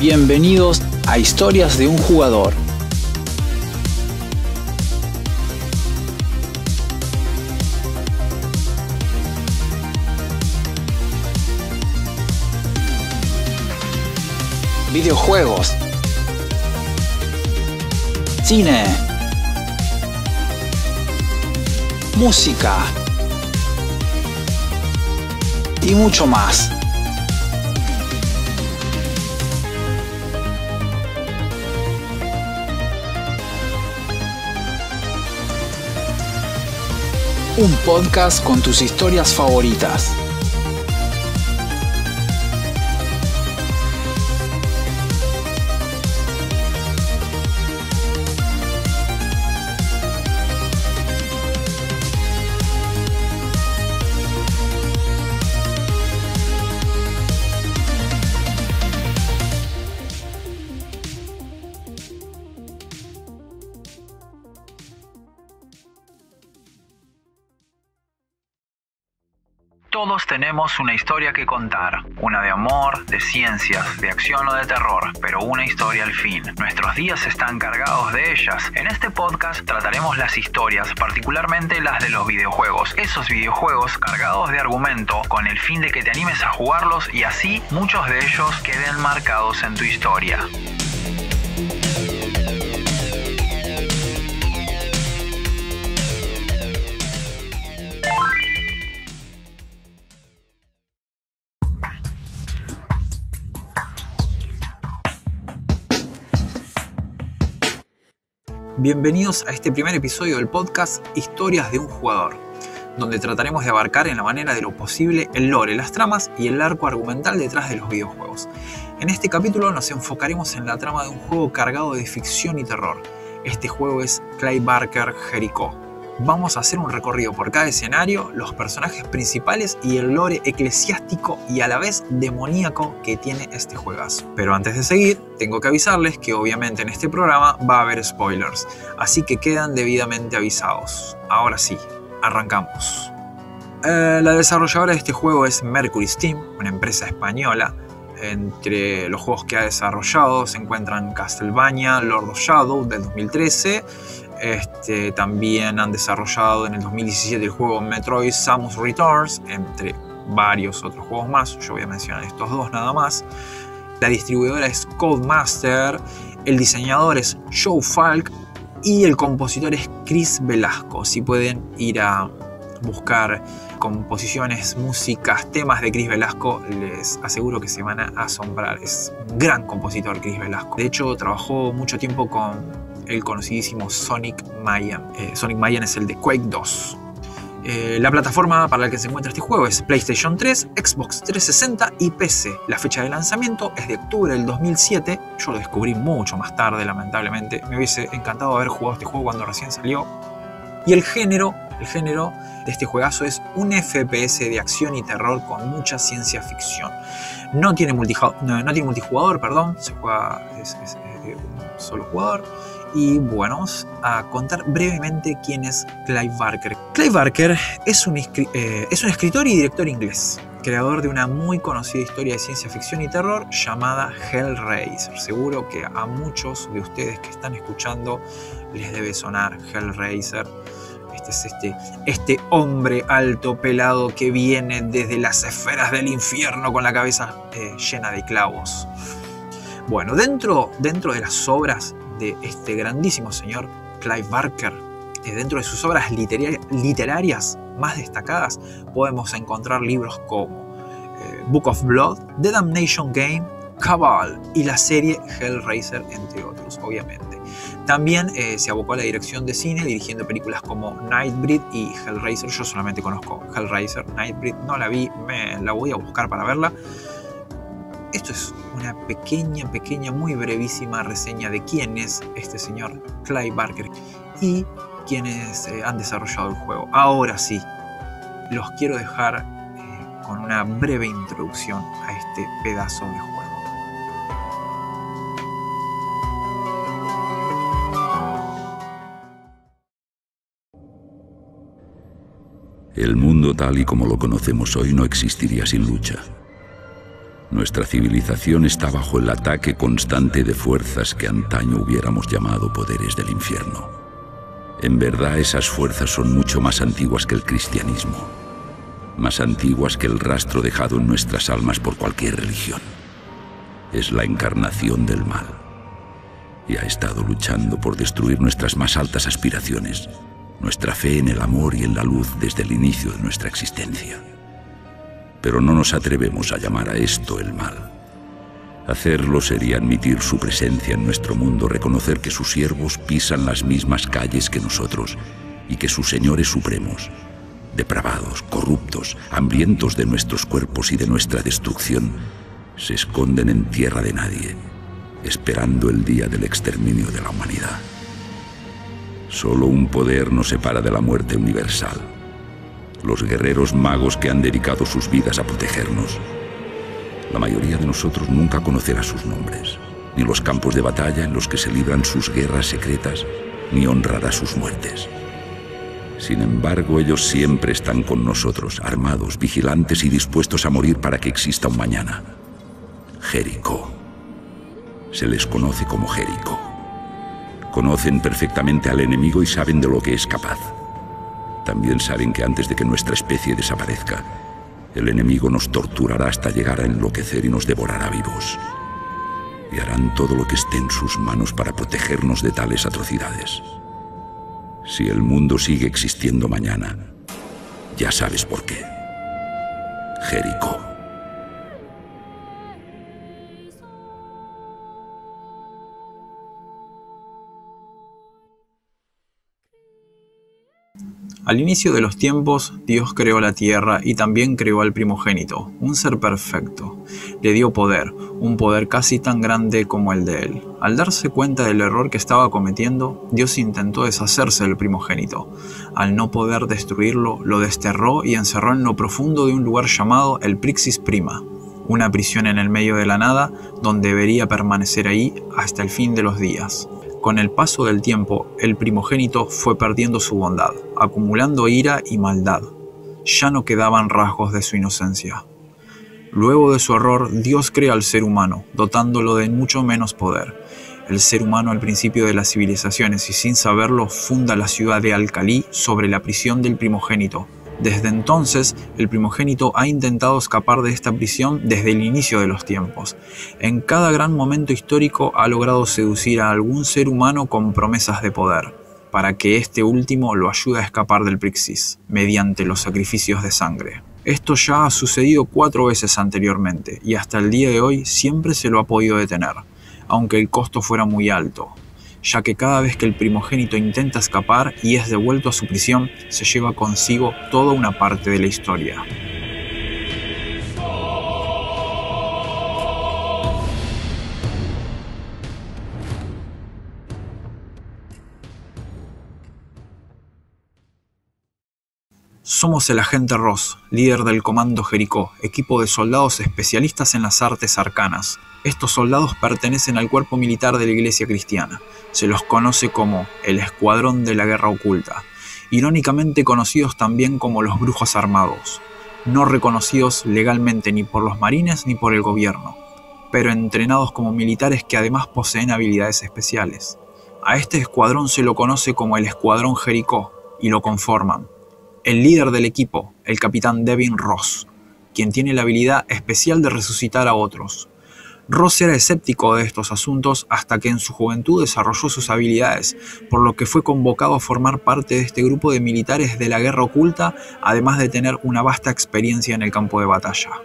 Bienvenidos a Historias de un jugador. Videojuegos. Cine. Música. Y mucho más. Un podcast con tus historias favoritas. Tenemos una historia que contar, una de amor, de ciencias, de acción o de terror, pero una historia al fin. Nuestros días están cargados de ellas. En este podcast trataremos las historias, particularmente las de los videojuegos, esos videojuegos cargados de argumento con el fin de que te animes a jugarlos y así muchos de ellos queden marcados en tu historia. Bienvenidos a este primer episodio del podcast Historias de un jugador, donde trataremos de abarcar en la manera de lo posible el lore, las tramas y el arco argumental detrás de los videojuegos. En este capítulo nos enfocaremos en la trama de un juego cargado de ficción y terror. Este juego es Clay Barker Jericho vamos a hacer un recorrido por cada escenario, los personajes principales y el lore eclesiástico y a la vez demoníaco que tiene este juegazo. Pero antes de seguir, tengo que avisarles que obviamente en este programa va a haber spoilers, así que quedan debidamente avisados. Ahora sí, arrancamos. Eh, la desarrolladora de este juego es Mercury Steam, una empresa española. Entre los juegos que ha desarrollado se encuentran Castlevania, Lord of Shadow del 2013, este, también han desarrollado en el 2017 el juego Metroid Samus Returns, entre varios otros juegos más. Yo voy a mencionar estos dos nada más. La distribuidora es Codemaster, el diseñador es Joe Falk y el compositor es Chris Velasco. Si pueden ir a buscar composiciones, músicas, temas de Chris Velasco, les aseguro que se van a asombrar. Es un gran compositor Chris Velasco. De hecho, trabajó mucho tiempo con el conocidísimo Sonic Mayan. Eh, Sonic Mayan es el de Quake 2. Eh, la plataforma para la que se encuentra este juego es PlayStation 3, Xbox 360 y PC. La fecha de lanzamiento es de octubre del 2007. Yo lo descubrí mucho más tarde, lamentablemente. Me hubiese encantado haber jugado este juego cuando recién salió. Y el género, el género de este juegazo es un FPS de acción y terror con mucha ciencia ficción. No tiene, no, tiene multijugador, perdón, se juega un solo jugador y bueno, vamos a contar brevemente quién es Clive Barker. Clive Barker es un, eh, es un escritor y director inglés, creador de una muy conocida historia de ciencia ficción y terror llamada Hellraiser. Seguro que a muchos de ustedes que están escuchando les debe sonar Hellraiser. Este es este, este hombre alto, pelado, que viene desde las esferas del infierno con la cabeza eh, llena de clavos. Bueno, dentro, dentro de las obras de este grandísimo señor Clive Barker. Dentro de sus obras literarias más destacadas podemos encontrar libros como eh, Book of Blood, The Damnation Game, Cabal y la serie Hellraiser, entre otros, obviamente. También eh, se abocó a la dirección de cine, dirigiendo películas como Nightbreed y Hellraiser. Yo solamente conozco Hellraiser, Nightbreed no la vi, me la voy a buscar para verla. Esto es una pequeña, pequeña, muy brevísima reseña de quién es este señor Clive Barker y quienes eh, han desarrollado el juego. Ahora sí, los quiero dejar eh, con una breve introducción a este pedazo de juego. El mundo tal y como lo conocemos hoy no existiría sin lucha. Nuestra civilización está bajo el ataque constante de fuerzas que antaño hubiéramos llamado poderes del infierno. En verdad esas fuerzas son mucho más antiguas que el cristianismo, más antiguas que el rastro dejado en nuestras almas por cualquier religión. Es la encarnación del mal y ha estado luchando por destruir nuestras más altas aspiraciones, nuestra fe en el amor y en la luz desde el inicio de nuestra existencia. Pero no nos atrevemos a llamar a esto el mal. Hacerlo sería admitir su presencia en nuestro mundo, reconocer que sus siervos pisan las mismas calles que nosotros y que sus señores supremos, depravados, corruptos, hambrientos de nuestros cuerpos y de nuestra destrucción, se esconden en tierra de nadie esperando el día del exterminio de la humanidad. Solo un poder nos separa de la muerte universal. Los guerreros magos que han dedicado sus vidas a protegernos. La mayoría de nosotros nunca conocerá sus nombres, ni los campos de batalla en los que se libran sus guerras secretas, ni honrará sus muertes. Sin embargo, ellos siempre están con nosotros, armados, vigilantes y dispuestos a morir para que exista un mañana. Jericó se les conoce como Jerico. Conocen perfectamente al enemigo y saben de lo que es capaz. También saben que antes de que nuestra especie desaparezca, el enemigo nos torturará hasta llegar a enloquecer y nos devorará vivos. Y harán todo lo que esté en sus manos para protegernos de tales atrocidades. Si el mundo sigue existiendo mañana, ya sabes por qué. Jericó. Al inicio de los tiempos, Dios creó la tierra y también creó al primogénito, un ser perfecto. Le dio poder, un poder casi tan grande como el de él. Al darse cuenta del error que estaba cometiendo, Dios intentó deshacerse del primogénito. Al no poder destruirlo, lo desterró y encerró en lo profundo de un lugar llamado el Prixis Prima, una prisión en el medio de la nada donde debería permanecer ahí hasta el fin de los días. Con el paso del tiempo, el primogénito fue perdiendo su bondad, acumulando ira y maldad. Ya no quedaban rasgos de su inocencia. Luego de su error, Dios crea al ser humano, dotándolo de mucho menos poder. El ser humano al principio de las civilizaciones y sin saberlo funda la ciudad de Alcalí sobre la prisión del primogénito, desde entonces, el primogénito ha intentado escapar de esta prisión desde el inicio de los tiempos. En cada gran momento histórico ha logrado seducir a algún ser humano con promesas de poder, para que este último lo ayude a escapar del Prixis, mediante los sacrificios de sangre. Esto ya ha sucedido cuatro veces anteriormente, y hasta el día de hoy siempre se lo ha podido detener, aunque el costo fuera muy alto, ya que cada vez que el primogénito intenta escapar y es devuelto a su prisión, se lleva consigo toda una parte de la historia. Somos el agente Ross, líder del Comando Jericó, equipo de soldados especialistas en las artes arcanas. Estos soldados pertenecen al cuerpo militar de la Iglesia Cristiana. Se los conoce como el Escuadrón de la Guerra Oculta, irónicamente conocidos también como los Brujos Armados, no reconocidos legalmente ni por los marines ni por el gobierno, pero entrenados como militares que además poseen habilidades especiales. A este escuadrón se lo conoce como el Escuadrón Jericó y lo conforman el líder del equipo, el capitán Devin Ross, quien tiene la habilidad especial de resucitar a otros. Ross era escéptico de estos asuntos hasta que en su juventud desarrolló sus habilidades, por lo que fue convocado a formar parte de este grupo de militares de la guerra oculta, además de tener una vasta experiencia en el campo de batalla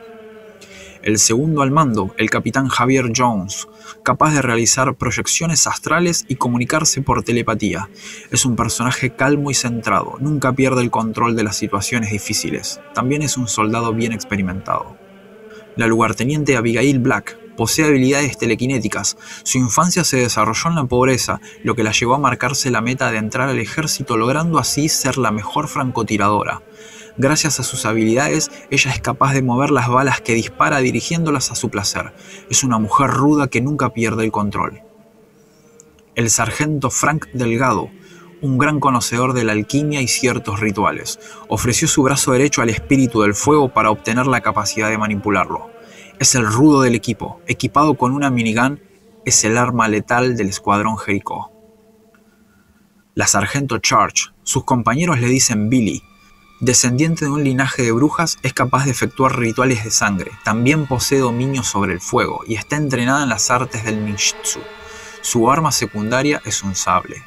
el segundo al mando, el capitán Javier Jones, capaz de realizar proyecciones astrales y comunicarse por telepatía. Es un personaje calmo y centrado, nunca pierde el control de las situaciones difíciles. También es un soldado bien experimentado. La lugarteniente Abigail Black posee habilidades telequinéticas. Su infancia se desarrolló en la pobreza, lo que la llevó a marcarse la meta de entrar al ejército, logrando así ser la mejor francotiradora. Gracias a sus habilidades, ella es capaz de mover las balas que dispara dirigiéndolas a su placer. Es una mujer ruda que nunca pierde el control. El sargento Frank Delgado, un gran conocedor de la alquimia y ciertos rituales, ofreció su brazo derecho al espíritu del fuego para obtener la capacidad de manipularlo. Es el rudo del equipo, equipado con una minigun, es el arma letal del escuadrón Jericho. La sargento Charge, sus compañeros le dicen Billy, descendiente de un linaje de brujas, es capaz de efectuar rituales de sangre, también posee dominio sobre el fuego y está entrenada en las artes del ninjutsu. Su arma secundaria es un sable.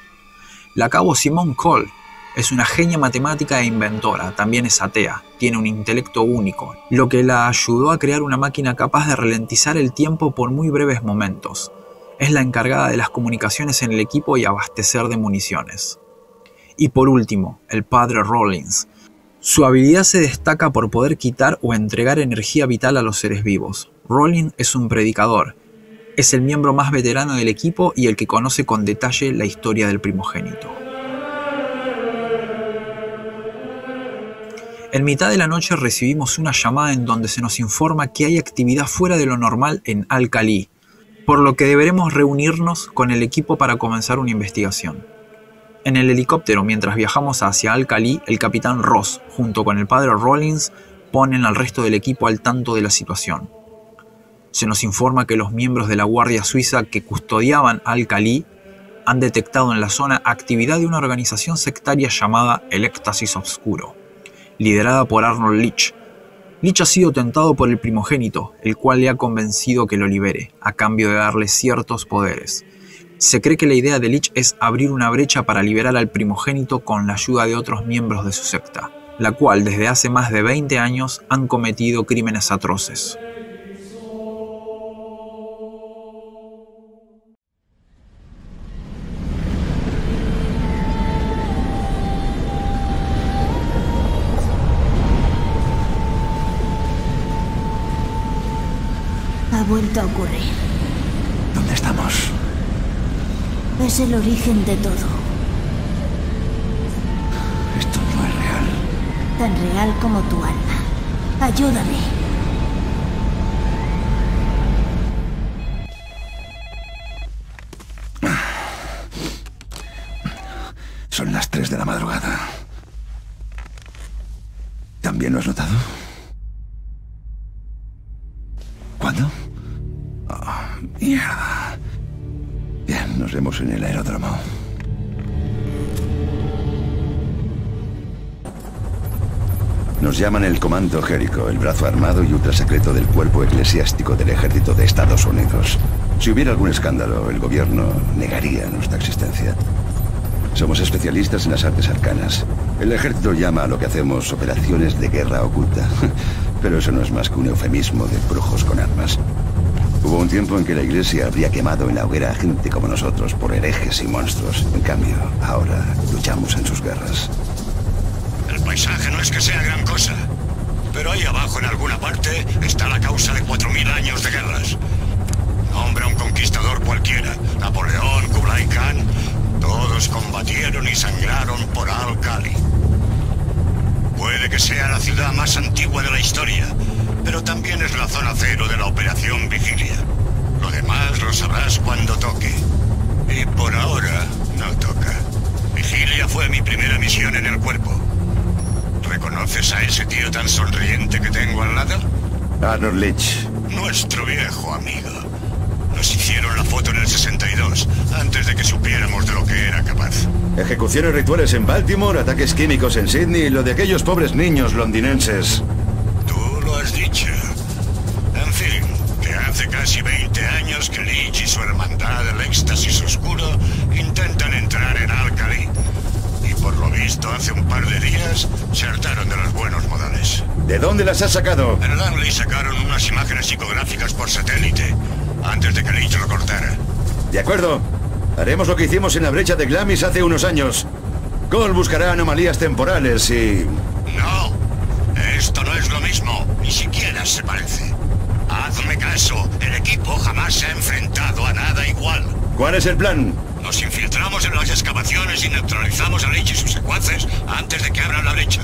La cabo Simone Cole es una genia matemática e inventora, también es atea, tiene un intelecto único, lo que la ayudó a crear una máquina capaz de ralentizar el tiempo por muy breves momentos. Es la encargada de las comunicaciones en el equipo y abastecer de municiones. Y por último, el padre Rollins. Su habilidad se destaca por poder quitar o entregar energía vital a los seres vivos. Rollins es un predicador, es el miembro más veterano del equipo y el que conoce con detalle la historia del primogénito. En mitad de la noche recibimos una llamada en donde se nos informa que hay actividad fuera de lo normal en Al-Khali, por lo que deberemos reunirnos con el equipo para comenzar una investigación. En el helicóptero, mientras viajamos hacia Al-Khali, el capitán Ross, junto con el padre Rollins, ponen al resto del equipo al tanto de la situación se nos informa que los miembros de la Guardia Suiza que custodiaban Al-Khali han detectado en la zona actividad de una organización sectaria llamada El Éxtasis Obscuro, liderada por Arnold Leach. Leach ha sido tentado por el primogénito, el cual le ha convencido que lo libere, a cambio de darle ciertos poderes. Se cree que la idea de Leach es abrir una brecha para liberar al primogénito con la ayuda de otros miembros de su secta, la cual desde hace más de 20 años han cometido crímenes atroces. Vuelto a ocurrir. ¿Dónde estamos? Es el origen de todo. Esto no es real. Tan real como tu alma. Ayúdame. Son las 3 de la madrugada. ¿También lo has notado? Bien, nos vemos en el aeródromo. Nos llaman el Comando Jericho, el brazo armado y ultrasecreto del cuerpo eclesiástico del ejército de Estados Unidos. Si hubiera algún escándalo, el gobierno negaría nuestra existencia. Somos especialistas en las artes arcanas. El ejército llama a lo que hacemos operaciones de guerra oculta. Pero eso no es más que un eufemismo de brujos con armas. Hubo un tiempo en que la iglesia habría quemado en la hoguera a gente como nosotros por herejes y monstruos. En cambio, ahora luchamos en sus guerras. El paisaje no es que sea gran cosa, pero ahí abajo en alguna parte está la causa de 4.000 años de guerras. Nombre a un conquistador cualquiera, Napoleón, Kublai Khan, todos combatieron y sangraron por Al-Khali. Puede que sea la ciudad más antigua de la historia, pero también es la zona cero de la Operación Vigilia. Lo demás lo sabrás cuando toque. Y por ahora no toca. Vigilia fue mi primera misión en el cuerpo. ¿Reconoces a ese tío tan sonriente que tengo al lado? Arnold Leach. Nuestro viejo amigo. Nos hicieron la foto en el 62, antes de que supiéramos de lo que era capaz. Ejecuciones rituales en Baltimore, ataques químicos en Sydney y lo de aquellos pobres niños londinenses has dicho. En fin, que hace casi 20 años que Lich y su hermandad del éxtasis oscuro intentan entrar en Alcali. Y por lo visto, hace un par de días se hartaron de los buenos modales. ¿De dónde las has sacado? En Langley sacaron unas imágenes psicográficas por satélite, antes de que Lich lo cortara. De acuerdo. Haremos lo que hicimos en la brecha de Glamis hace unos años. Cole buscará anomalías temporales y... Esto no es lo mismo, ni siquiera se parece. Hazme caso, el equipo jamás se ha enfrentado a nada igual. ¿Cuál es el plan? Nos infiltramos en las excavaciones y neutralizamos a Lich y sus secuaces antes de que abran la brecha.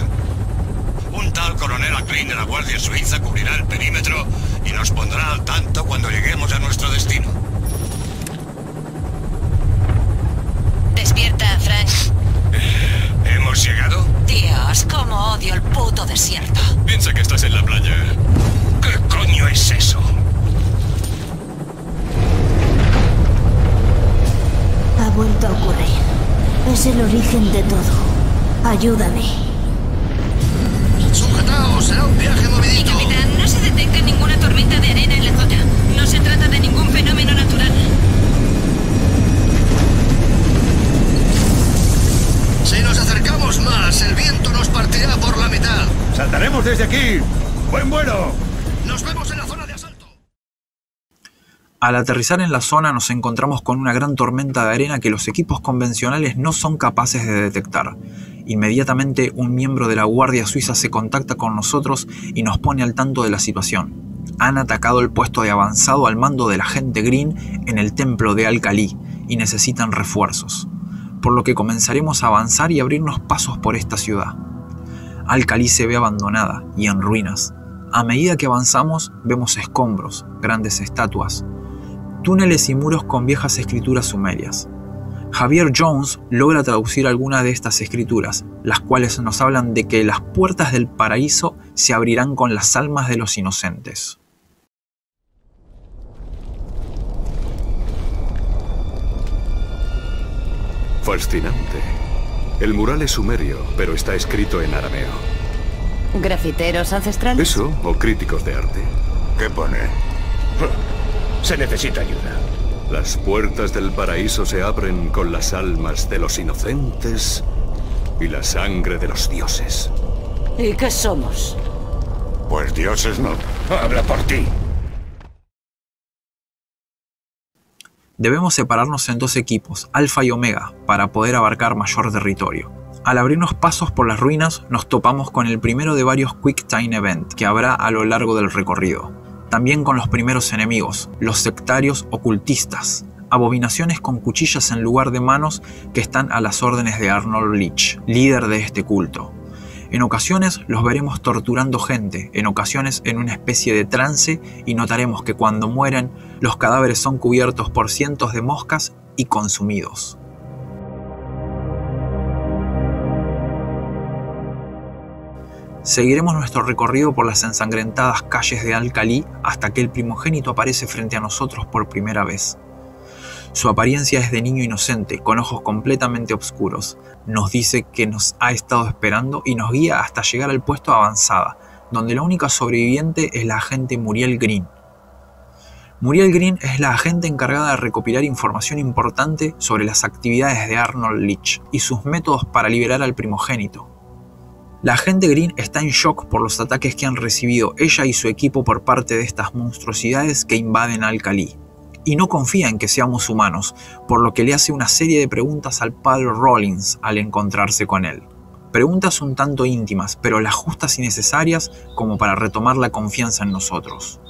Un tal coronel Aklein de la Guardia Suiza cubrirá el perímetro y nos pondrá al tanto cuando lleguemos a nuestro destino. Despierta, Frank. ¿Hemos llegado? Dios, cómo odio el puto desierto. Piensa que estás en la playa. ¿Qué coño es eso? Ha vuelto a ocurrir. Es el origen de todo. Ayúdame. Sujetaos, será un viaje movidito. Capitán, no se detecta ninguna tormenta de arena en la zona. No se trata de ningún fenómeno Si nos acercamos más, el viento nos partirá por la mitad. ¡Saltaremos desde aquí! ¡Buen vuelo! Nos vemos en la zona de asalto. Al aterrizar en la zona nos encontramos con una gran tormenta de arena que los equipos convencionales no son capaces de detectar. Inmediatamente un miembro de la Guardia Suiza se contacta con nosotros y nos pone al tanto de la situación. Han atacado el puesto de avanzado al mando del agente Green en el templo de Al-Khali y necesitan refuerzos, por lo que comenzaremos a avanzar y abrirnos pasos por esta ciudad. Al-Khali se ve abandonada y en ruinas. A medida que avanzamos vemos escombros, grandes estatuas, túneles y muros con viejas escrituras sumerias. Javier Jones logra traducir algunas de estas escrituras, las cuales nos hablan de que las puertas del paraíso se abrirán con las almas de los inocentes. Fascinante. El mural es sumerio, pero está escrito en arameo. ¿Grafiteros ancestrales? ¿Eso o críticos de arte? ¿Qué pone? Se necesita ayuda. Las puertas del paraíso se abren con las almas de los inocentes y la sangre de los dioses. ¿Y qué somos? Pues dioses no. Habla por ti. Debemos separarnos en dos equipos, Alfa y Omega, para poder abarcar mayor territorio. Al abrirnos pasos por las ruinas, nos topamos con el primero de varios Quick Time Event que habrá a lo largo del recorrido. También con los primeros enemigos, los sectarios ocultistas, abominaciones con cuchillas en lugar de manos que están a las órdenes de Arnold Leach, líder de este culto. En ocasiones los veremos torturando gente, en ocasiones en una especie de trance y notaremos que cuando mueren los cadáveres son cubiertos por cientos de moscas y consumidos. Seguiremos nuestro recorrido por las ensangrentadas calles de Al-Khali hasta que el primogénito aparece frente a nosotros por primera vez. Su apariencia es de niño inocente, con ojos completamente oscuros. Nos dice que nos ha estado esperando y nos guía hasta llegar al puesto avanzada, donde la única sobreviviente es la agente Muriel Green. Muriel Green es la agente encargada de recopilar información importante sobre las actividades de Arnold Leach y sus métodos para liberar al primogénito. La agente Green está en shock por los ataques que han recibido ella y su equipo por parte de estas monstruosidades que invaden Al-Khali y no confía en que seamos humanos, por lo que le hace una serie de preguntas al padre Rollins al encontrarse con él. Preguntas un tanto íntimas, pero las justas y necesarias como para retomar la confianza en nosotros.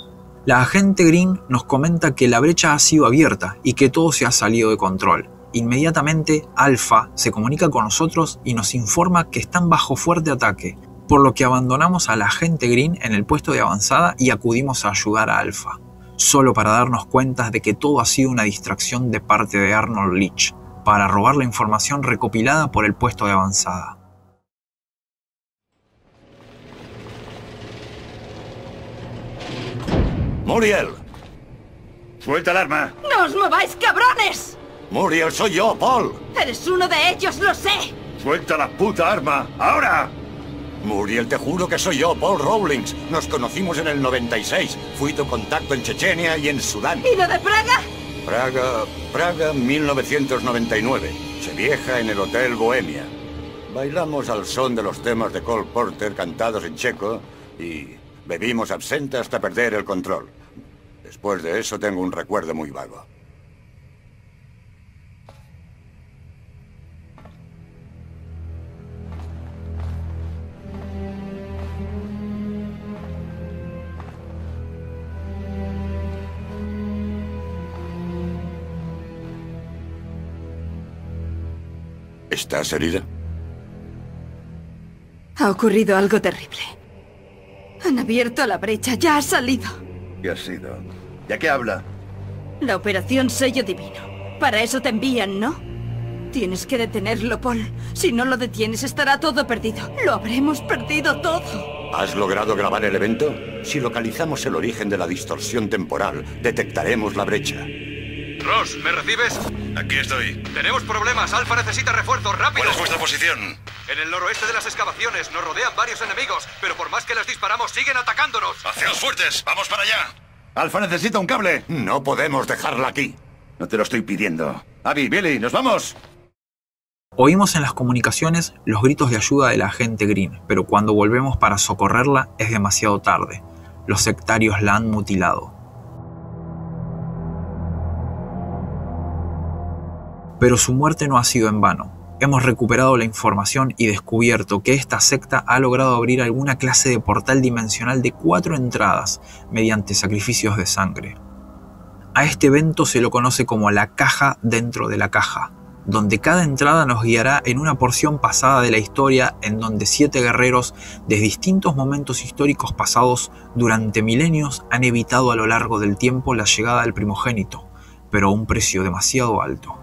La agente Green nos comenta que la brecha ha sido abierta y que todo se ha salido de control. Inmediatamente, Alpha se comunica con nosotros y nos informa que están bajo fuerte ataque, por lo que abandonamos a la agente Green en el puesto de avanzada y acudimos a ayudar a Alpha solo para darnos cuenta de que todo ha sido una distracción de parte de Arnold Leach, para robar la información recopilada por el puesto de avanzada. Muriel. Suelta el arma. ¡No os mováis, cabrones! Muriel, soy yo, Paul. Eres uno de ellos, lo sé. Suelta la puta arma. ¡Ahora! Muriel, te juro que soy yo, Paul Rawlings. Nos conocimos en el 96. Fui tu contacto en Chechenia y en Sudán. ¿Y lo de Praga? Praga, Praga 1999. Se vieja en el Hotel Bohemia. Bailamos al son de los temas de Cole Porter cantados en checo y bebimos absenta hasta perder el control. Después de eso tengo un recuerdo muy vago. ¿Estás herida? Ha ocurrido algo terrible. Han abierto la brecha, ya ha salido. ¿Qué ha sido? ¿Ya qué habla? La operación Sello Divino. Para eso te envían, ¿no? Tienes que detenerlo, Paul. Si no lo detienes, estará todo perdido. Lo habremos perdido todo. ¿Has logrado grabar el evento? Si localizamos el origen de la distorsión temporal, detectaremos la brecha. Ross, ¿me recibes? Aquí estoy. Tenemos problemas. Alfa necesita refuerzos. ¡Rápido! ¿Cuál es vuestra posición? En el noroeste de las excavaciones. Nos rodean varios enemigos, pero por más que les disparamos, siguen atacándonos. ¡Hacia los fuertes! ¡Vamos para allá! Alfa necesita un cable. No podemos dejarla aquí. No te lo estoy pidiendo. Abby, Billy, ¿nos vamos? Oímos en las comunicaciones los gritos de ayuda de la agente Green, pero cuando volvemos para socorrerla es demasiado tarde. Los sectarios la han mutilado. Pero su muerte no ha sido en vano. Hemos recuperado la información y descubierto que esta secta ha logrado abrir alguna clase de portal dimensional de cuatro entradas mediante sacrificios de sangre. A este evento se lo conoce como la caja dentro de la caja, donde cada entrada nos guiará en una porción pasada de la historia en donde siete guerreros de distintos momentos históricos pasados durante milenios han evitado a lo largo del tiempo la llegada del primogénito, pero a un precio demasiado alto.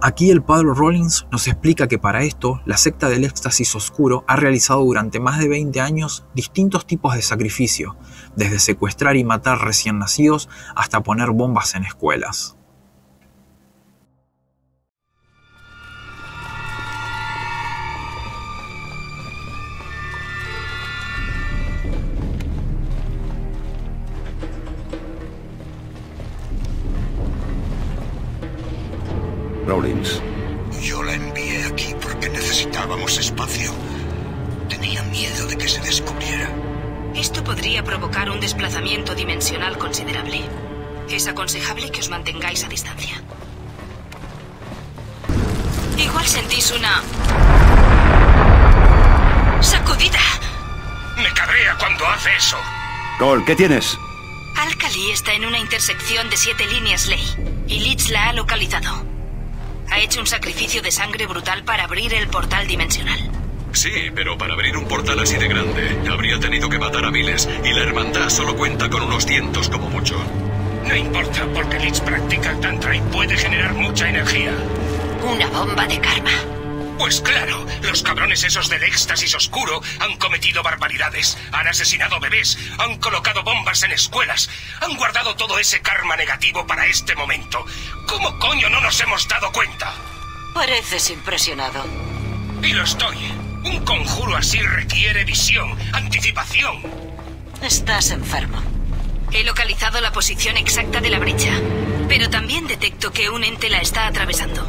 Aquí el padre Rollins nos explica que para esto la secta del éxtasis oscuro ha realizado durante más de 20 años distintos tipos de sacrificio, desde secuestrar y matar recién nacidos hasta poner bombas en escuelas. Rawlins. Yo la envié aquí porque necesitábamos espacio. Tenía miedo de que se descubriera. Esto podría provocar un desplazamiento dimensional considerable. Es aconsejable que os mantengáis a distancia. Igual sentís una... sacudida. Me cabrea cuando hace eso. Cole, ¿qué tienes? Alcali está en una intersección de siete líneas ley, y Leeds la ha localizado. Ha hecho un sacrificio de sangre brutal para abrir el portal dimensional. Sí, pero para abrir un portal así de grande, habría tenido que matar a miles, y la hermandad solo cuenta con unos cientos como mucho. No importa, porque Lich practica el Tantra y puede generar mucha energía. Una bomba de karma. Pues claro, los cabrones esos del éxtasis oscuro han cometido barbaridades, han asesinado bebés, han colocado bombas en escuelas, han guardado todo ese karma negativo para este momento. ¿Cómo coño no nos hemos dado cuenta? Pareces impresionado. Y lo estoy. Un conjuro así requiere visión, anticipación. Estás enfermo. He localizado la posición exacta de la brecha, pero también detecto que un ente la está atravesando.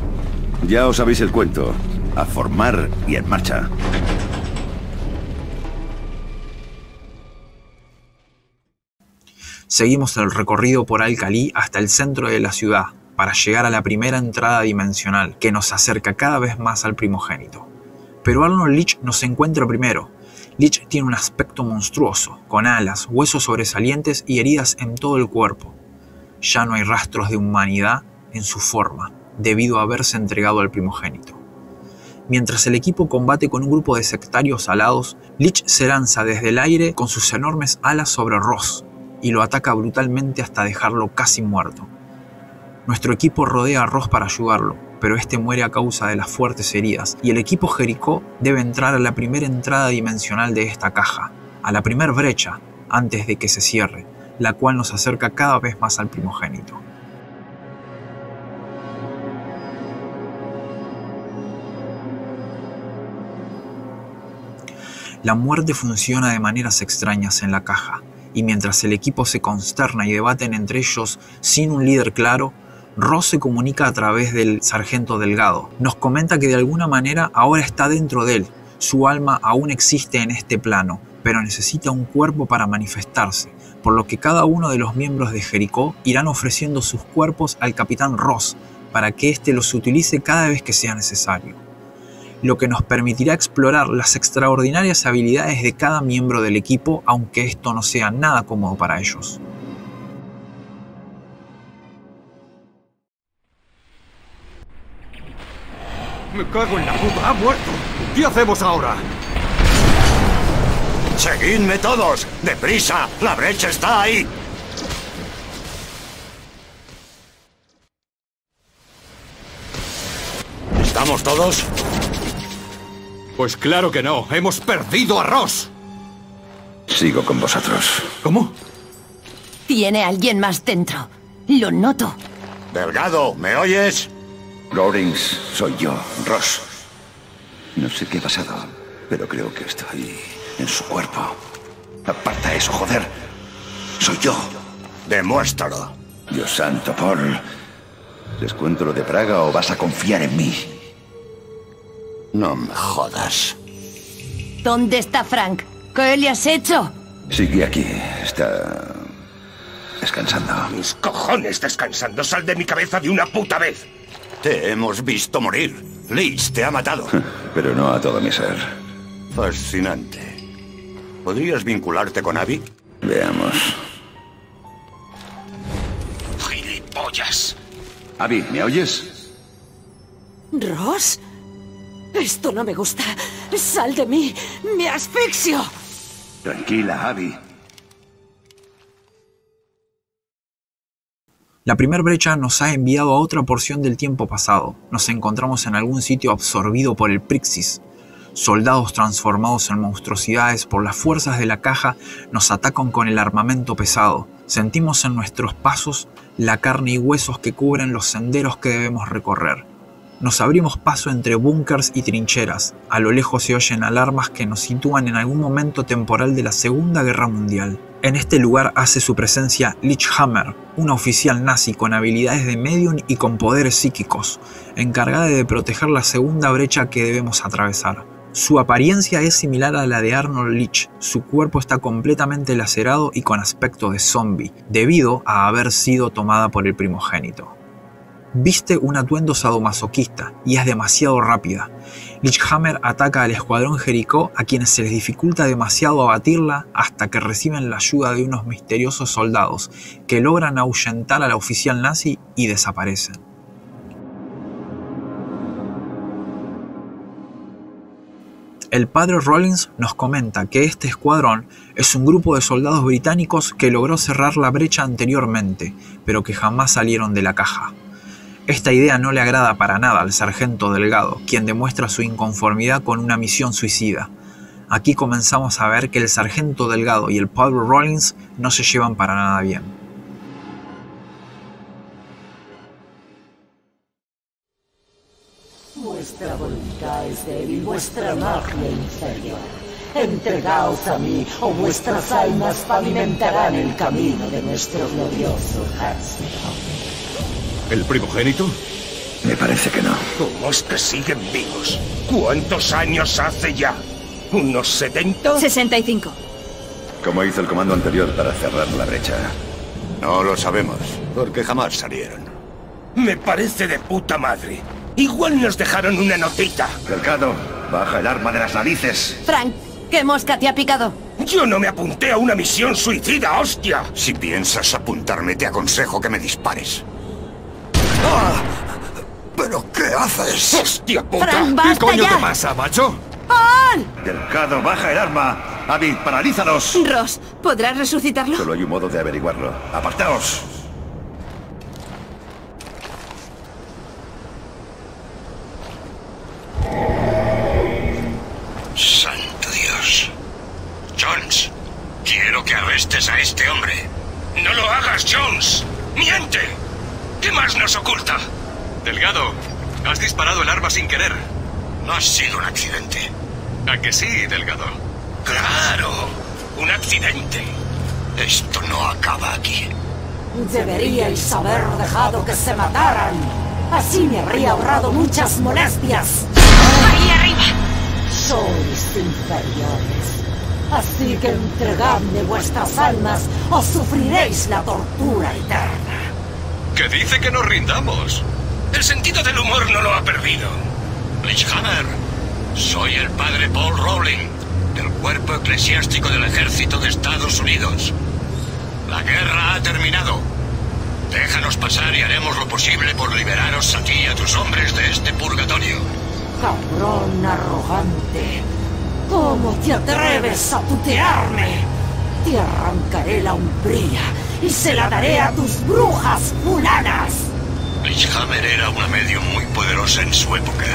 Ya os sabéis el cuento. A formar y en marcha. Seguimos el recorrido por Alcalí hasta el centro de la ciudad para llegar a la primera entrada dimensional que nos acerca cada vez más al primogénito. Pero Arnold Leach nos encuentra primero. Leach tiene un aspecto monstruoso, con alas, huesos sobresalientes y heridas en todo el cuerpo. Ya no hay rastros de humanidad en su forma, debido a haberse entregado al primogénito. Mientras el equipo combate con un grupo de sectarios alados, Lich se lanza desde el aire con sus enormes alas sobre Ross y lo ataca brutalmente hasta dejarlo casi muerto. Nuestro equipo rodea a Ross para ayudarlo, pero este muere a causa de las fuertes heridas y el equipo Jericó debe entrar a la primera entrada dimensional de esta caja, a la primera brecha, antes de que se cierre, la cual nos acerca cada vez más al primogénito. La muerte funciona de maneras extrañas en la caja, y mientras el equipo se consterna y debaten entre ellos sin un líder claro, Ross se comunica a través del sargento Delgado. Nos comenta que de alguna manera ahora está dentro de él, su alma aún existe en este plano, pero necesita un cuerpo para manifestarse, por lo que cada uno de los miembros de Jericó irán ofreciendo sus cuerpos al capitán Ross para que éste los utilice cada vez que sea necesario lo que nos permitirá explorar las extraordinarias habilidades de cada miembro del equipo, aunque esto no sea nada cómodo para ellos. Me cago en la puta, ha muerto. ¿Qué hacemos ahora? ¡Seguidme todos! ¡Deprisa! ¡La brecha está ahí! ¿Estamos todos? Pues claro que no. Hemos perdido a Ross. Sigo con vosotros. ¿Cómo? Tiene alguien más dentro. Lo noto. Delgado, ¿me oyes? Rawlings, soy yo, Ross. No sé qué ha pasado, pero creo que estoy en su cuerpo. Aparta eso, joder. Soy yo. Demuéstralo. Dios santo, Paul. ¿Les cuento lo de Praga o vas a confiar en mí? No me jodas. ¿Dónde está Frank? ¿Qué le has hecho? Sigue aquí. Está... descansando. Mis cojones descansando. Sal de mi cabeza de una puta vez. Te hemos visto morir. Leach te ha matado. Pero no a todo mi ser. Fascinante. ¿Podrías vincularte con Abby? Veamos. Gilipollas. Abby, ¿me oyes? ¿Ross? Esto no me gusta. Sal de mí. Me asfixio. Tranquila, Abby. La primera brecha nos ha enviado a otra porción del tiempo pasado. Nos encontramos en algún sitio absorbido por el Prixis. Soldados transformados en monstruosidades por las fuerzas de la caja nos atacan con el armamento pesado. Sentimos en nuestros pasos la carne y huesos que cubren los senderos que debemos recorrer. Nos abrimos paso entre búnkers y trincheras. A lo lejos se oyen alarmas que nos sitúan en algún momento temporal de la Segunda Guerra Mundial. En este lugar hace su presencia Lichhammer, una oficial nazi con habilidades de medium y con poderes psíquicos, encargada de proteger la segunda brecha que debemos atravesar. Su apariencia es similar a la de Arnold Leach, su cuerpo está completamente lacerado y con aspecto de zombie, debido a haber sido tomada por el primogénito. Viste un atuendo sadomasoquista y es demasiado rápida. Lichhammer ataca al escuadrón Jericó a quienes se les dificulta demasiado abatirla hasta que reciben la ayuda de unos misteriosos soldados que logran ahuyentar a la oficial nazi y desaparecen. El padre Rollins nos comenta que este escuadrón es un grupo de soldados británicos que logró cerrar la brecha anteriormente, pero que jamás salieron de la caja. Esta idea no le agrada para nada al sargento Delgado, quien demuestra su inconformidad con una misión suicida. Aquí comenzamos a ver que el sargento Delgado y el padre Rollins no se llevan para nada bien. Vuestra voluntad es débil, vuestra magia inferior. Entregaos a mí, o vuestras almas pavimentarán el camino de nuestro glorioso ejército. ¿El primogénito? Me parece que no. ¿Cómo es que siguen vivos? ¿Cuántos años hace ya? ¿Unos 70? 65. ¿Cómo hizo el comando anterior para cerrar la brecha? No lo sabemos, porque jamás salieron. Me parece de puta madre. Igual nos dejaron una notita. Delgado, baja el arma de las narices. Frank, ¿qué mosca te ha picado? Yo no me apunté a una misión suicida, hostia. Si piensas apuntarme, te aconsejo que me dispares. ¡Ah! ¿Pero qué haces? ¡Hostia puta! Fran, ¿Qué coño ya. te pasa, macho? ¡Paul! Delgado, baja el arma. Abby, paralízalos. Ross, ¿podrás resucitarlo? Solo hay un modo de averiguarlo. ¡Apartaos! Santo Dios. Jones, quiero que arrestes a este hombre. No lo hagas, Jones. Miente. ¿Qué más nos oculta? Delgado, has disparado el arma sin querer. No ha sido un accidente. ¿A que sí, Delgado? Claro, un accidente. Esto no acaba aquí. Deberíais haber dejado que se mataran. Así me habría ahorrado muchas molestias. ¡Ahí arriba! Sois inferiores. Así que entregadme vuestras almas o sufriréis la tortura eterna. Que dice que nos rindamos. El sentido del humor no lo ha perdido. Lichhammer, soy el padre Paul Rowling, del cuerpo eclesiástico del ejército de Estados Unidos. La guerra ha terminado. Déjanos pasar y haremos lo posible por liberaros a ti y a tus hombres de este purgatorio. Cabrón arrogante. ¿Cómo te atreves a tutearme? Te arrancaré la umbría y se la daré a tus brujas fulanas. Lichhammer era una medium muy poderosa en su época.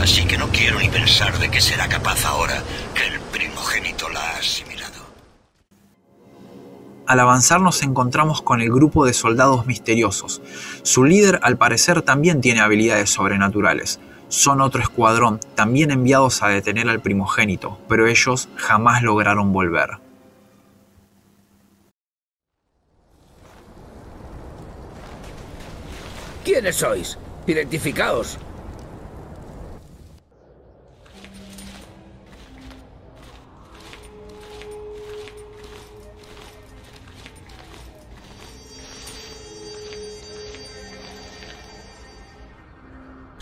Así que no quiero ni pensar de qué será capaz ahora que el primogénito la ha asimilado. Al avanzar nos encontramos con el grupo de soldados misteriosos. Su líder al parecer también tiene habilidades sobrenaturales. Son otro escuadrón, también enviados a detener al primogénito, pero ellos jamás lograron volver. ¿Quiénes sois? Identificaos.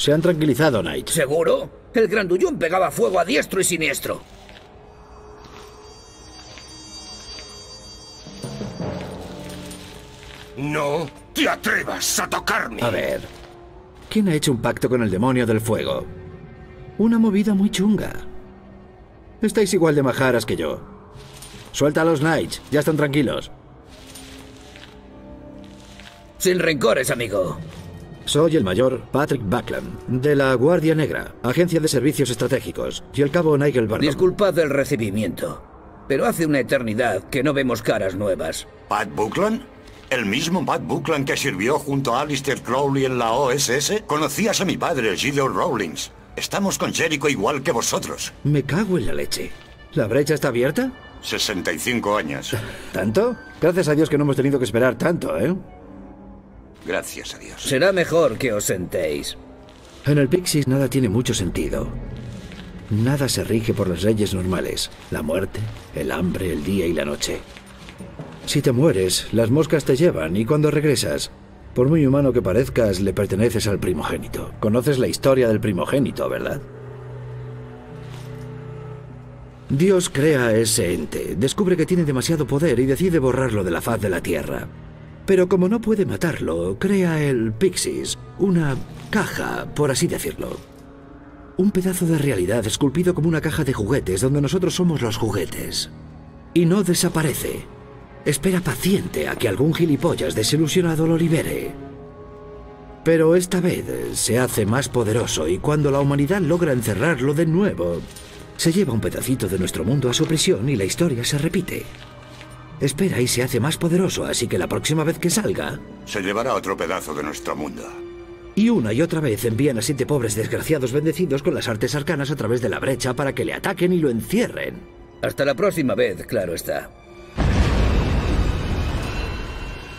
Se han tranquilizado, Knight. ¿Seguro? El grandullón pegaba fuego a diestro y siniestro. No te atrevas a tocarme. A ver, ¿quién ha hecho un pacto con el demonio del fuego? Una movida muy chunga. Estáis igual de majaras que yo. Suelta a los Knights, ya están tranquilos. Sin rencores, amigo. Soy el mayor Patrick Buckland, de la Guardia Negra, Agencia de Servicios Estratégicos, y el cabo Nigel Barnum. Disculpad el recibimiento, pero hace una eternidad que no vemos caras nuevas. ¿Pat Buckland? ¿El mismo Pat Buckland que sirvió junto a Alistair Crowley en la OSS? Conocías a mi padre, Gideon Rawlings. Estamos con Jericho igual que vosotros. Me cago en la leche. ¿La brecha está abierta? 65 años. ¿Tanto? Gracias a Dios que no hemos tenido que esperar tanto, ¿eh? Gracias a Dios. Será mejor que os sentéis. En el Pixies nada tiene mucho sentido. Nada se rige por las leyes normales. La muerte, el hambre, el día y la noche. Si te mueres, las moscas te llevan y cuando regresas, por muy humano que parezcas, le perteneces al primogénito. Conoces la historia del primogénito, ¿verdad? Dios crea a ese ente, descubre que tiene demasiado poder y decide borrarlo de la faz de la Tierra. Pero como no puede matarlo, crea el Pixies, una caja, por así decirlo. Un pedazo de realidad esculpido como una caja de juguetes donde nosotros somos los juguetes. Y no desaparece. Espera paciente a que algún gilipollas desilusionado lo libere. Pero esta vez se hace más poderoso y cuando la humanidad logra encerrarlo de nuevo, se lleva un pedacito de nuestro mundo a su prisión y la historia se repite. Espera y se hace más poderoso, así que la próxima vez que salga... Se llevará otro pedazo de nuestro mundo. Y una y otra vez envían a siete pobres desgraciados bendecidos con las artes arcanas a través de la brecha para que le ataquen y lo encierren. Hasta la próxima vez, claro está.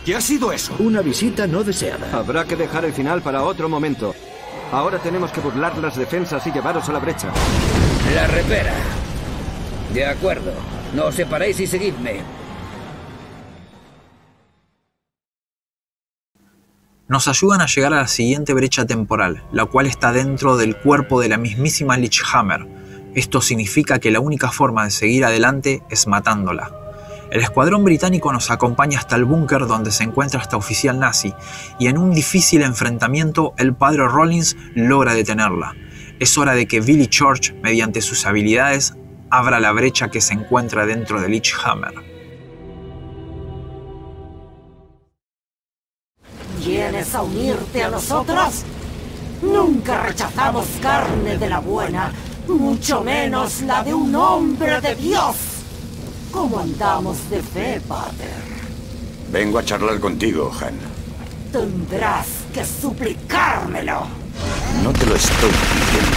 ¿Qué ha sido eso? Una visita no deseada. Habrá que dejar el final para otro momento. Ahora tenemos que burlar las defensas y llevaros a la brecha. La repera. De acuerdo. No os separéis y seguidme. Nos ayudan a llegar a la siguiente brecha temporal, la cual está dentro del cuerpo de la mismísima Lichhammer. Esto significa que la única forma de seguir adelante es matándola. El escuadrón británico nos acompaña hasta el búnker donde se encuentra esta oficial nazi, y en un difícil enfrentamiento el padre Rollins logra detenerla. Es hora de que Billy Church, mediante sus habilidades, abra la brecha que se encuentra dentro de Lichhammer. ¿Vienes a unirte a nosotros? Nunca rechazamos carne de la buena, mucho menos la de un hombre de Dios. ¿Cómo andamos de fe, Pater? Vengo a charlar contigo, Han. Tendrás que suplicármelo. No te lo estoy pidiendo.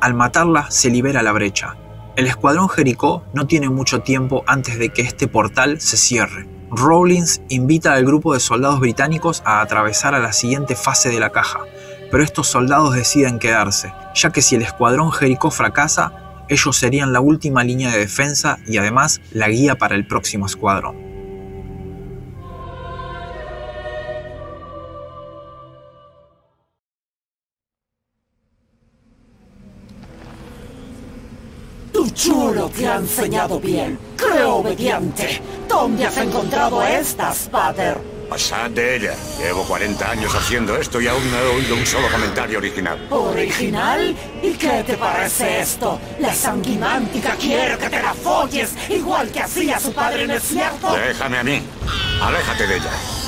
Al matarla, se libera la brecha, el escuadrón Jericó no tiene mucho tiempo antes de que este portal se cierre. Rawlins invita al grupo de soldados británicos a atravesar a la siguiente fase de la caja, pero estos soldados deciden quedarse, ya que si el escuadrón Jericó fracasa, ellos serían la última línea de defensa y además la guía para el próximo escuadrón. Chulo te ha enseñado bien. Creo obediente. ¿Dónde has encontrado estas, Pater? Pasad de ella. Llevo 40 años haciendo esto y aún no he oído un solo comentario original. ¿Original? ¿Y qué te parece esto? La sanguinántica quiere que te la folles, igual que hacía su padre en el desierto. Déjame a mí. Aléjate de ella.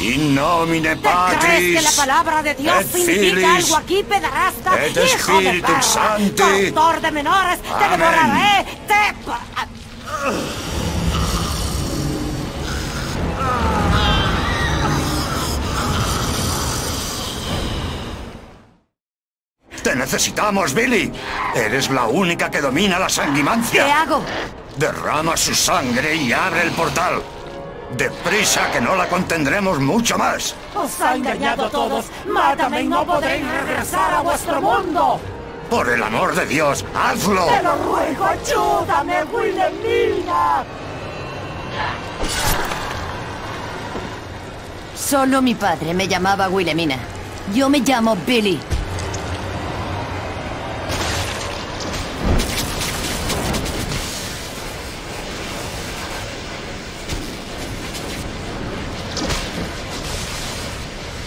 In nomine ¿Te crees Patris. que la palabra de Dios significa Filis, algo aquí, pederasta? et ¡Hijo de Spiritus perra! Sancti. ¡Pastor de menores! ¡Te devoraré! ¡Te... Te necesitamos, Billy. Eres la única que domina la ¿Qué sanguimancia. hago? Derrama su sangre y abre el portal. Deprisa que no la contendremos mucho más. ¡Os ha engañado a todos! ¡Mátame y no podréis regresar a vuestro mundo! Por el amor de Dios, hazlo. ¡Te lo ruego! ¡Ayúdame, Wilhelmina! Solo mi padre me llamaba Wilhelmina. Yo me llamo Billy.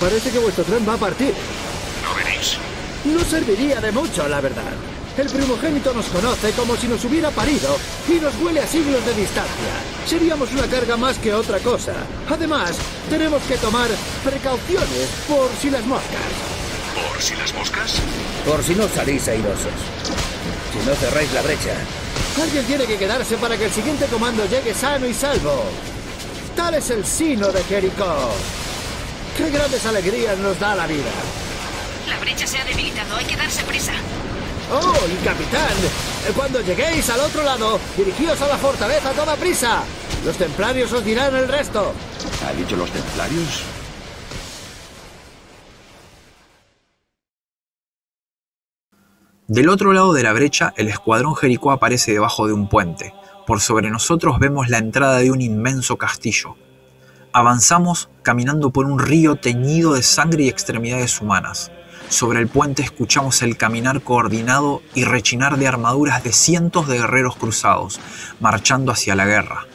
Parece que vuestro tren va a partir. ¿No venís? No serviría de mucho, la verdad. El primogénito nos conoce como si nos hubiera parido y nos huele a siglos de distancia. Seríamos una carga más que otra cosa. Además, tenemos que tomar precauciones por si las moscas. ¿Por si las moscas? Por si no salís airosos. Si no cerráis la brecha. Alguien tiene que quedarse para que el siguiente comando llegue sano y salvo. Tal es el sino de Jericó. ¡Qué grandes alegrías nos da la vida! La brecha se ha debilitado, hay que darse prisa. ¡Oh, y capitán! Cuando lleguéis al otro lado, dirigíos a la fortaleza a toda prisa. Los templarios os dirán el resto. ¿Ha dicho los templarios? Del otro lado de la brecha, el escuadrón Jericó aparece debajo de un puente. Por sobre nosotros vemos la entrada de un inmenso castillo. Avanzamos caminando por un río teñido de sangre y extremidades humanas. Sobre el puente escuchamos el caminar coordinado y rechinar de armaduras de cientos de guerreros cruzados, marchando hacia la guerra.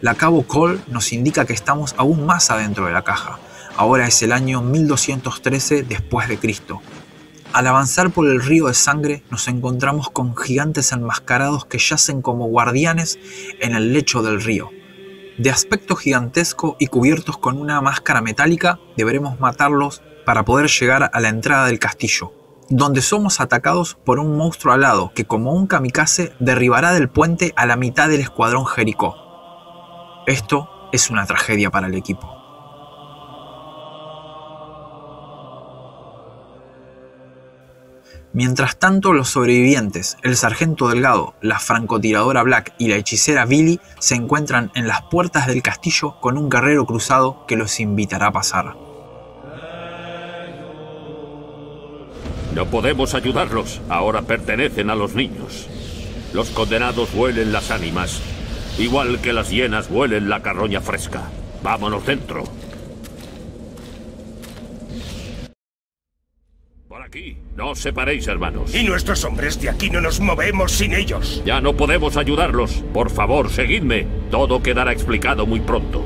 La Cabo Cole nos indica que estamos aún más adentro de la caja. Ahora es el año 1213 después de Cristo. Al avanzar por el río de sangre nos encontramos con gigantes enmascarados que yacen como guardianes en el lecho del río. De aspecto gigantesco y cubiertos con una máscara metálica, deberemos matarlos para poder llegar a la entrada del castillo, donde somos atacados por un monstruo alado que como un kamikaze derribará del puente a la mitad del escuadrón Jericó. Esto es una tragedia para el equipo. Mientras tanto, los sobrevivientes, el sargento Delgado, la francotiradora Black y la hechicera Billy se encuentran en las puertas del castillo con un guerrero cruzado que los invitará a pasar. No podemos ayudarlos. Ahora pertenecen a los niños. Los condenados huelen las ánimas, igual que las hienas huelen la carroña fresca. Vámonos dentro. Aquí. No os separéis, hermanos. Y nuestros hombres de aquí no nos movemos sin ellos. Ya no podemos ayudarlos. Por favor, seguidme. Todo quedará explicado muy pronto.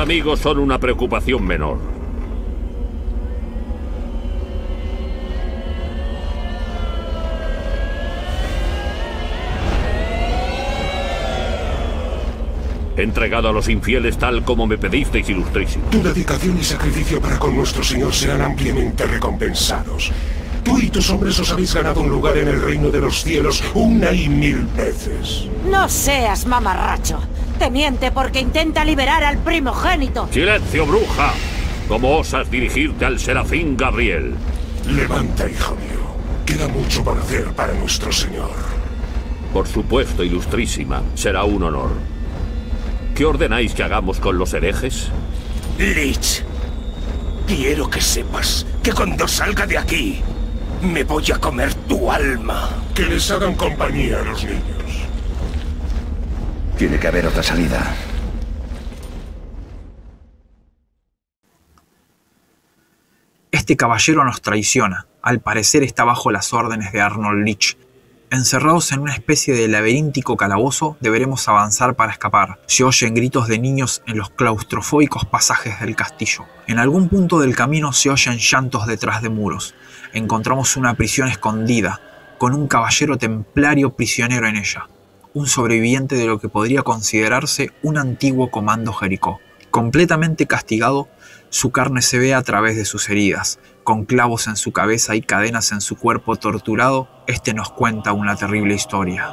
Amigos son una preocupación menor. Entregado a los infieles tal como me pedisteis, ilustrísimo. Tu dedicación y sacrificio para con nuestro Señor serán ampliamente recompensados. Tú y tus hombres os habéis ganado un lugar en el reino de los cielos una y mil veces. No seas mamarracho. Te miente porque intenta liberar al primogénito. ¡Silencio, bruja! ¿Cómo osas dirigirte al serafín Gabriel? Levanta, hijo mío. Queda mucho por hacer para nuestro Señor. Por supuesto, ilustrísima. Será un honor. ¿Qué ordenáis que hagamos con los herejes? Lich, quiero que sepas que cuando salga de aquí, me voy a comer tu alma. Que les hagan compañía a los niños. Tiene que haber otra salida. Este caballero nos traiciona. Al parecer está bajo las órdenes de Arnold Leach. Encerrados en una especie de laberíntico calabozo, deberemos avanzar para escapar. Se oyen gritos de niños en los claustrofóbicos pasajes del castillo. En algún punto del camino se oyen llantos detrás de muros. Encontramos una prisión escondida, con un caballero templario prisionero en ella. Un sobreviviente de lo que podría considerarse un antiguo comando Jericó. Completamente castigado, su carne se ve a través de sus heridas, con clavos en su cabeza y cadenas en su cuerpo torturado, este nos cuenta una terrible historia.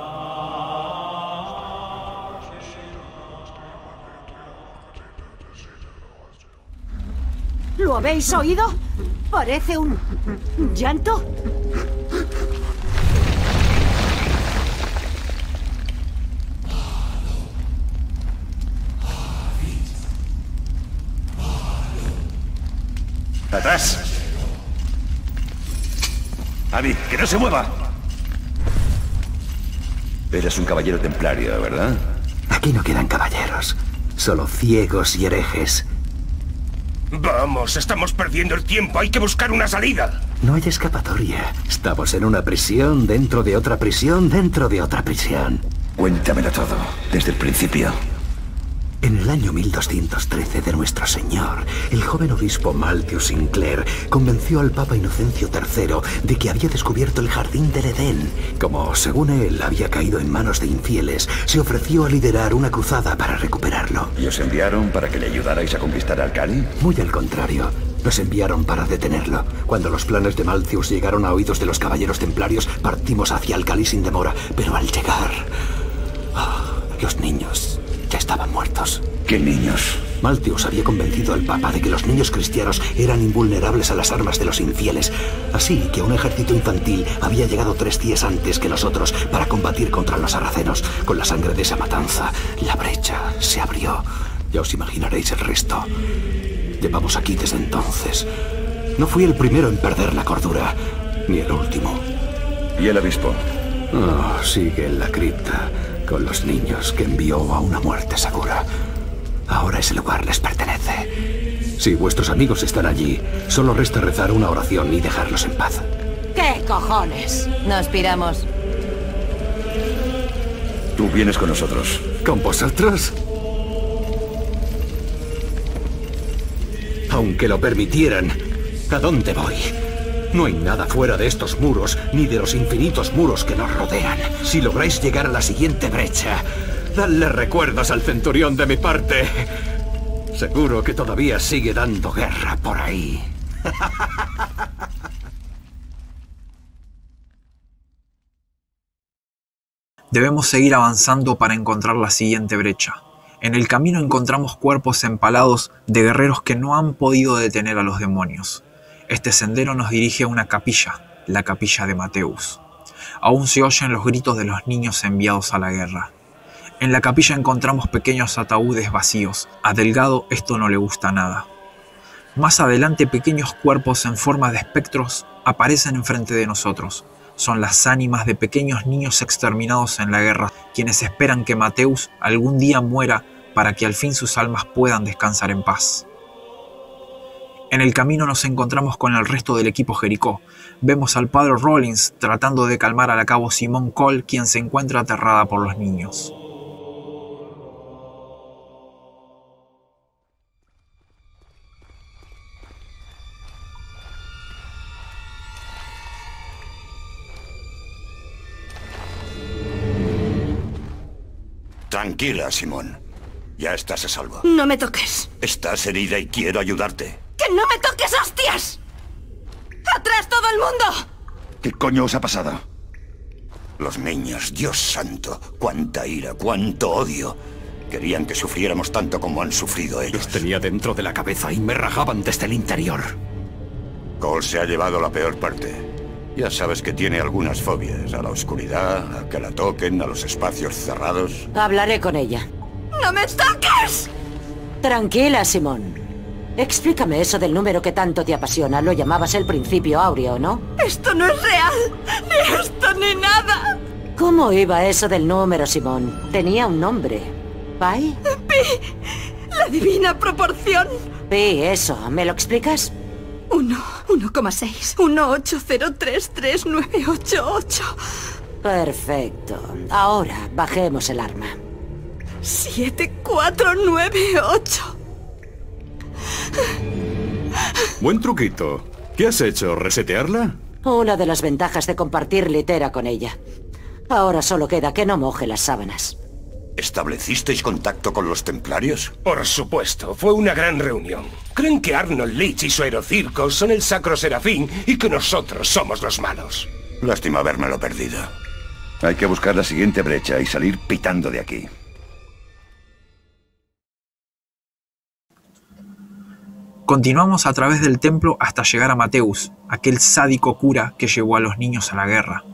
¿Lo habéis oído? Parece un... llanto. ¡Atrás! Abby, que no se mueva. Eres un caballero templario, ¿verdad? Aquí no quedan caballeros, solo ciegos y herejes. Vamos, estamos perdiendo el tiempo, hay que buscar una salida. No hay escapatoria. Estamos en una prisión, dentro de otra prisión, dentro de otra prisión. Cuéntamelo todo, desde el principio. En el año 1213 de nuestro Señor, el joven obispo Maltius Sinclair convenció al Papa Inocencio III de que había descubierto el jardín del Edén. Como, según él, había caído en manos de infieles, se ofreció a liderar una cruzada para recuperarlo. ¿Y os enviaron para que le ayudarais a conquistar al Cali? Muy al contrario. Nos enviaron para detenerlo. Cuando los planes de Maltius llegaron a oídos de los caballeros templarios, partimos hacia Alcalí sin demora. Pero al llegar... ah, los niños ya estaban muertos. ¿Qué niños? Maltius había convencido al Papa de que los niños cristianos eran invulnerables a las armas de los infieles. Así que un ejército infantil había llegado tres días antes que nosotros para combatir contra los sarracenos. Con la sangre de esa matanza, la brecha se abrió. Ya os imaginaréis el resto. Llevamos aquí desde entonces. No fui el primero en perder la cordura, ni el último. ¿Y el obispo? Oh, sigue en la cripta con los niños que envió a una muerte segura. Ahora ese lugar les pertenece. Si vuestros amigos están allí, solo resta rezar una oración y dejarlos en paz. ¿Qué cojones? Nos piramos. Tú vienes con nosotros. ¿Con vosotros? Aunque lo permitieran, ¿a dónde voy? No hay nada fuera de estos muros, ni de los infinitos muros que nos rodean. Si lográis llegar a la siguiente brecha, dadle recuerdos al centurión de mi parte. Seguro que todavía sigue dando guerra por ahí. Debemos seguir avanzando para encontrar la siguiente brecha. En el camino encontramos cuerpos empalados de guerreros que no han podido detener a los demonios. Este sendero nos dirige a una capilla, la capilla de Mateus. Aún se oyen los gritos de los niños enviados a la guerra. En la capilla encontramos pequeños ataúdes vacíos. A Delgado esto no le gusta nada. Más adelante pequeños cuerpos en forma de espectros aparecen enfrente de nosotros. Son las ánimas de pequeños niños exterminados en la guerra, quienes esperan que Mateus algún día muera para que al fin sus almas puedan descansar en paz. En el camino nos encontramos con el resto del equipo Jericó. Vemos al padre Rollins tratando de calmar al cabo Simón Cole, quien se encuentra aterrada por los niños. Tranquila, Simón. Ya estás a salvo. No me toques. Estás herida y quiero ayudarte. ¡Que no me toques, hostias! ¡Atrás todo el mundo! ¿Qué coño os ha pasado? Los niños, Dios santo, cuánta ira, cuánto odio. Querían que sufriéramos tanto como han sufrido ellos. Los tenía dentro de la cabeza y me rajaban desde el interior. Cole se ha llevado la peor parte. Ya sabes que tiene algunas fobias, a la oscuridad, a que la toquen, a los espacios cerrados. Hablaré con ella. ¡No me toques! Tranquila, Simón. Explícame eso del número que tanto te apasiona. Lo llamabas el principio áureo, ¿no? Esto no es real. Ni esto ni nada. ¿Cómo iba eso del número, Simón? Tenía un nombre. ¿Pai? Pi. La divina proporción. Pi, eso. ¿Me lo explicas? 1, 1,6, 180339888. Perfecto. Ahora bajemos el arma. 7498. Buen truquito. ¿Qué has hecho? ¿Resetearla? Una de las ventajas de compartir litera con ella. Ahora solo queda que no moje las sábanas. ¿Establecisteis contacto con los templarios? Por supuesto, fue una gran reunión. Creen que Arnold Leach y su aerocirco son el sacro serafín y que nosotros somos los malos. Lástima habérmelo perdido. Hay que buscar la siguiente brecha y salir pitando de aquí. Continuamos a través del templo hasta llegar a Mateus, aquel sádico cura que llevó a los niños a la guerra.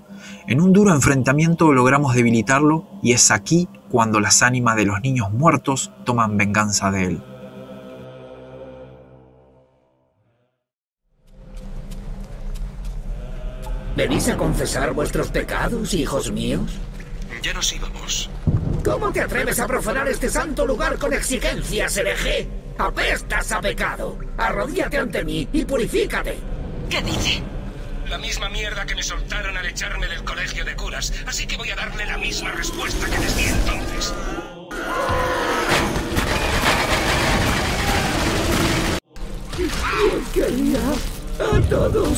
En un duro enfrentamiento logramos debilitarlo y es aquí cuando las ánimas de los niños muertos toman venganza de él. ¿Venís a confesar vuestros pecados, hijos míos? Ya nos íbamos. ¿Cómo te atreves a profanar este santo lugar con exigencias, hereje? ¡Apestas a pecado! Arrodíllate ante mí y purifícate. ¿Qué dice? La misma mierda que me soltaron al echarme del colegio de curas, así que voy a darle la misma respuesta que les di entonces. Quería a todos.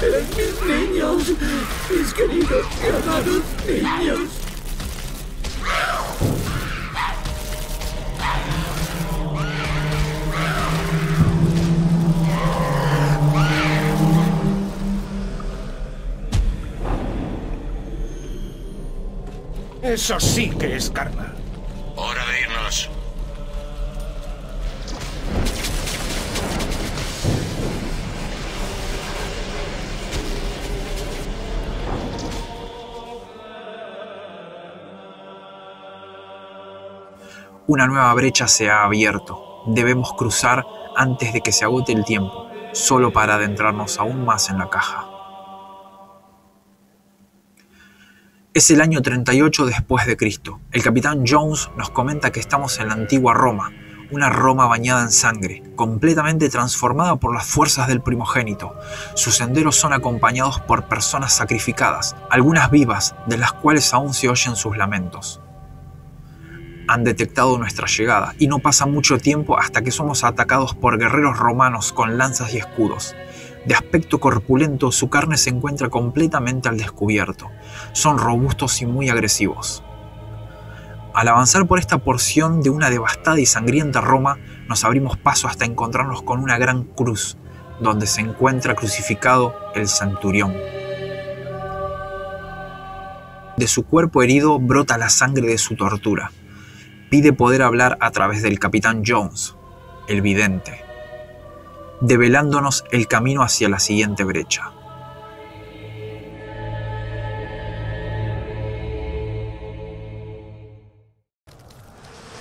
Eres mis niños, mis queridos y amados niños. Eso sí que es karma. Hora de irnos. Una nueva brecha se ha abierto. Debemos cruzar antes de que se agote el tiempo, solo para adentrarnos aún más en la caja. Es el año 38 después de Cristo. El capitán Jones nos comenta que estamos en la antigua Roma, una Roma bañada en sangre, completamente transformada por las fuerzas del primogénito. Sus senderos son acompañados por personas sacrificadas, algunas vivas, de las cuales aún se oyen sus lamentos. Han detectado nuestra llegada y no pasa mucho tiempo hasta que somos atacados por guerreros romanos con lanzas y escudos. De aspecto corpulento, su carne se encuentra completamente al descubierto. Son robustos y muy agresivos. Al avanzar por esta porción de una devastada y sangrienta Roma, nos abrimos paso hasta encontrarnos con una gran cruz, donde se encuentra crucificado el centurión. De su cuerpo herido brota la sangre de su tortura. Pide poder hablar a través del capitán Jones, el vidente, develándonos el camino hacia la siguiente brecha.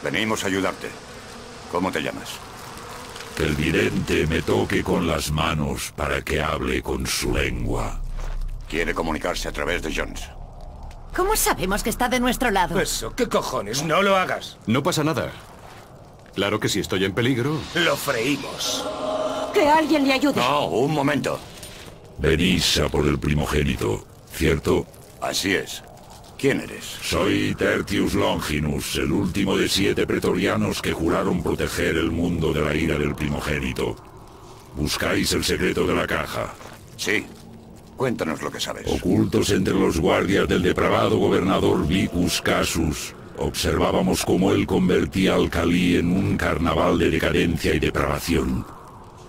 Venimos a ayudarte. ¿Cómo te llamas? Que el vidente me toque con las manos para que hable con su lengua. Quiere comunicarse a través de Jones. ¿Cómo sabemos que está de nuestro lado? Eso, ¿qué cojones? No lo hagas. No pasa nada. Claro que si estoy en peligro. Lo freímos. Que alguien le ayude. No, un momento. Venís a por el primogénito, ¿cierto? Así es. ¿Quién eres? Soy Tertius Longinus, el último de siete pretorianos que juraron proteger el mundo de la ira del primogénito. ¿Buscáis el secreto de la caja? Sí. Cuéntanos lo que sabes. Ocultos entre los guardias del depravado gobernador Vicus Casus, observábamos cómo él convertía al Cali en un carnaval de decadencia y depravación.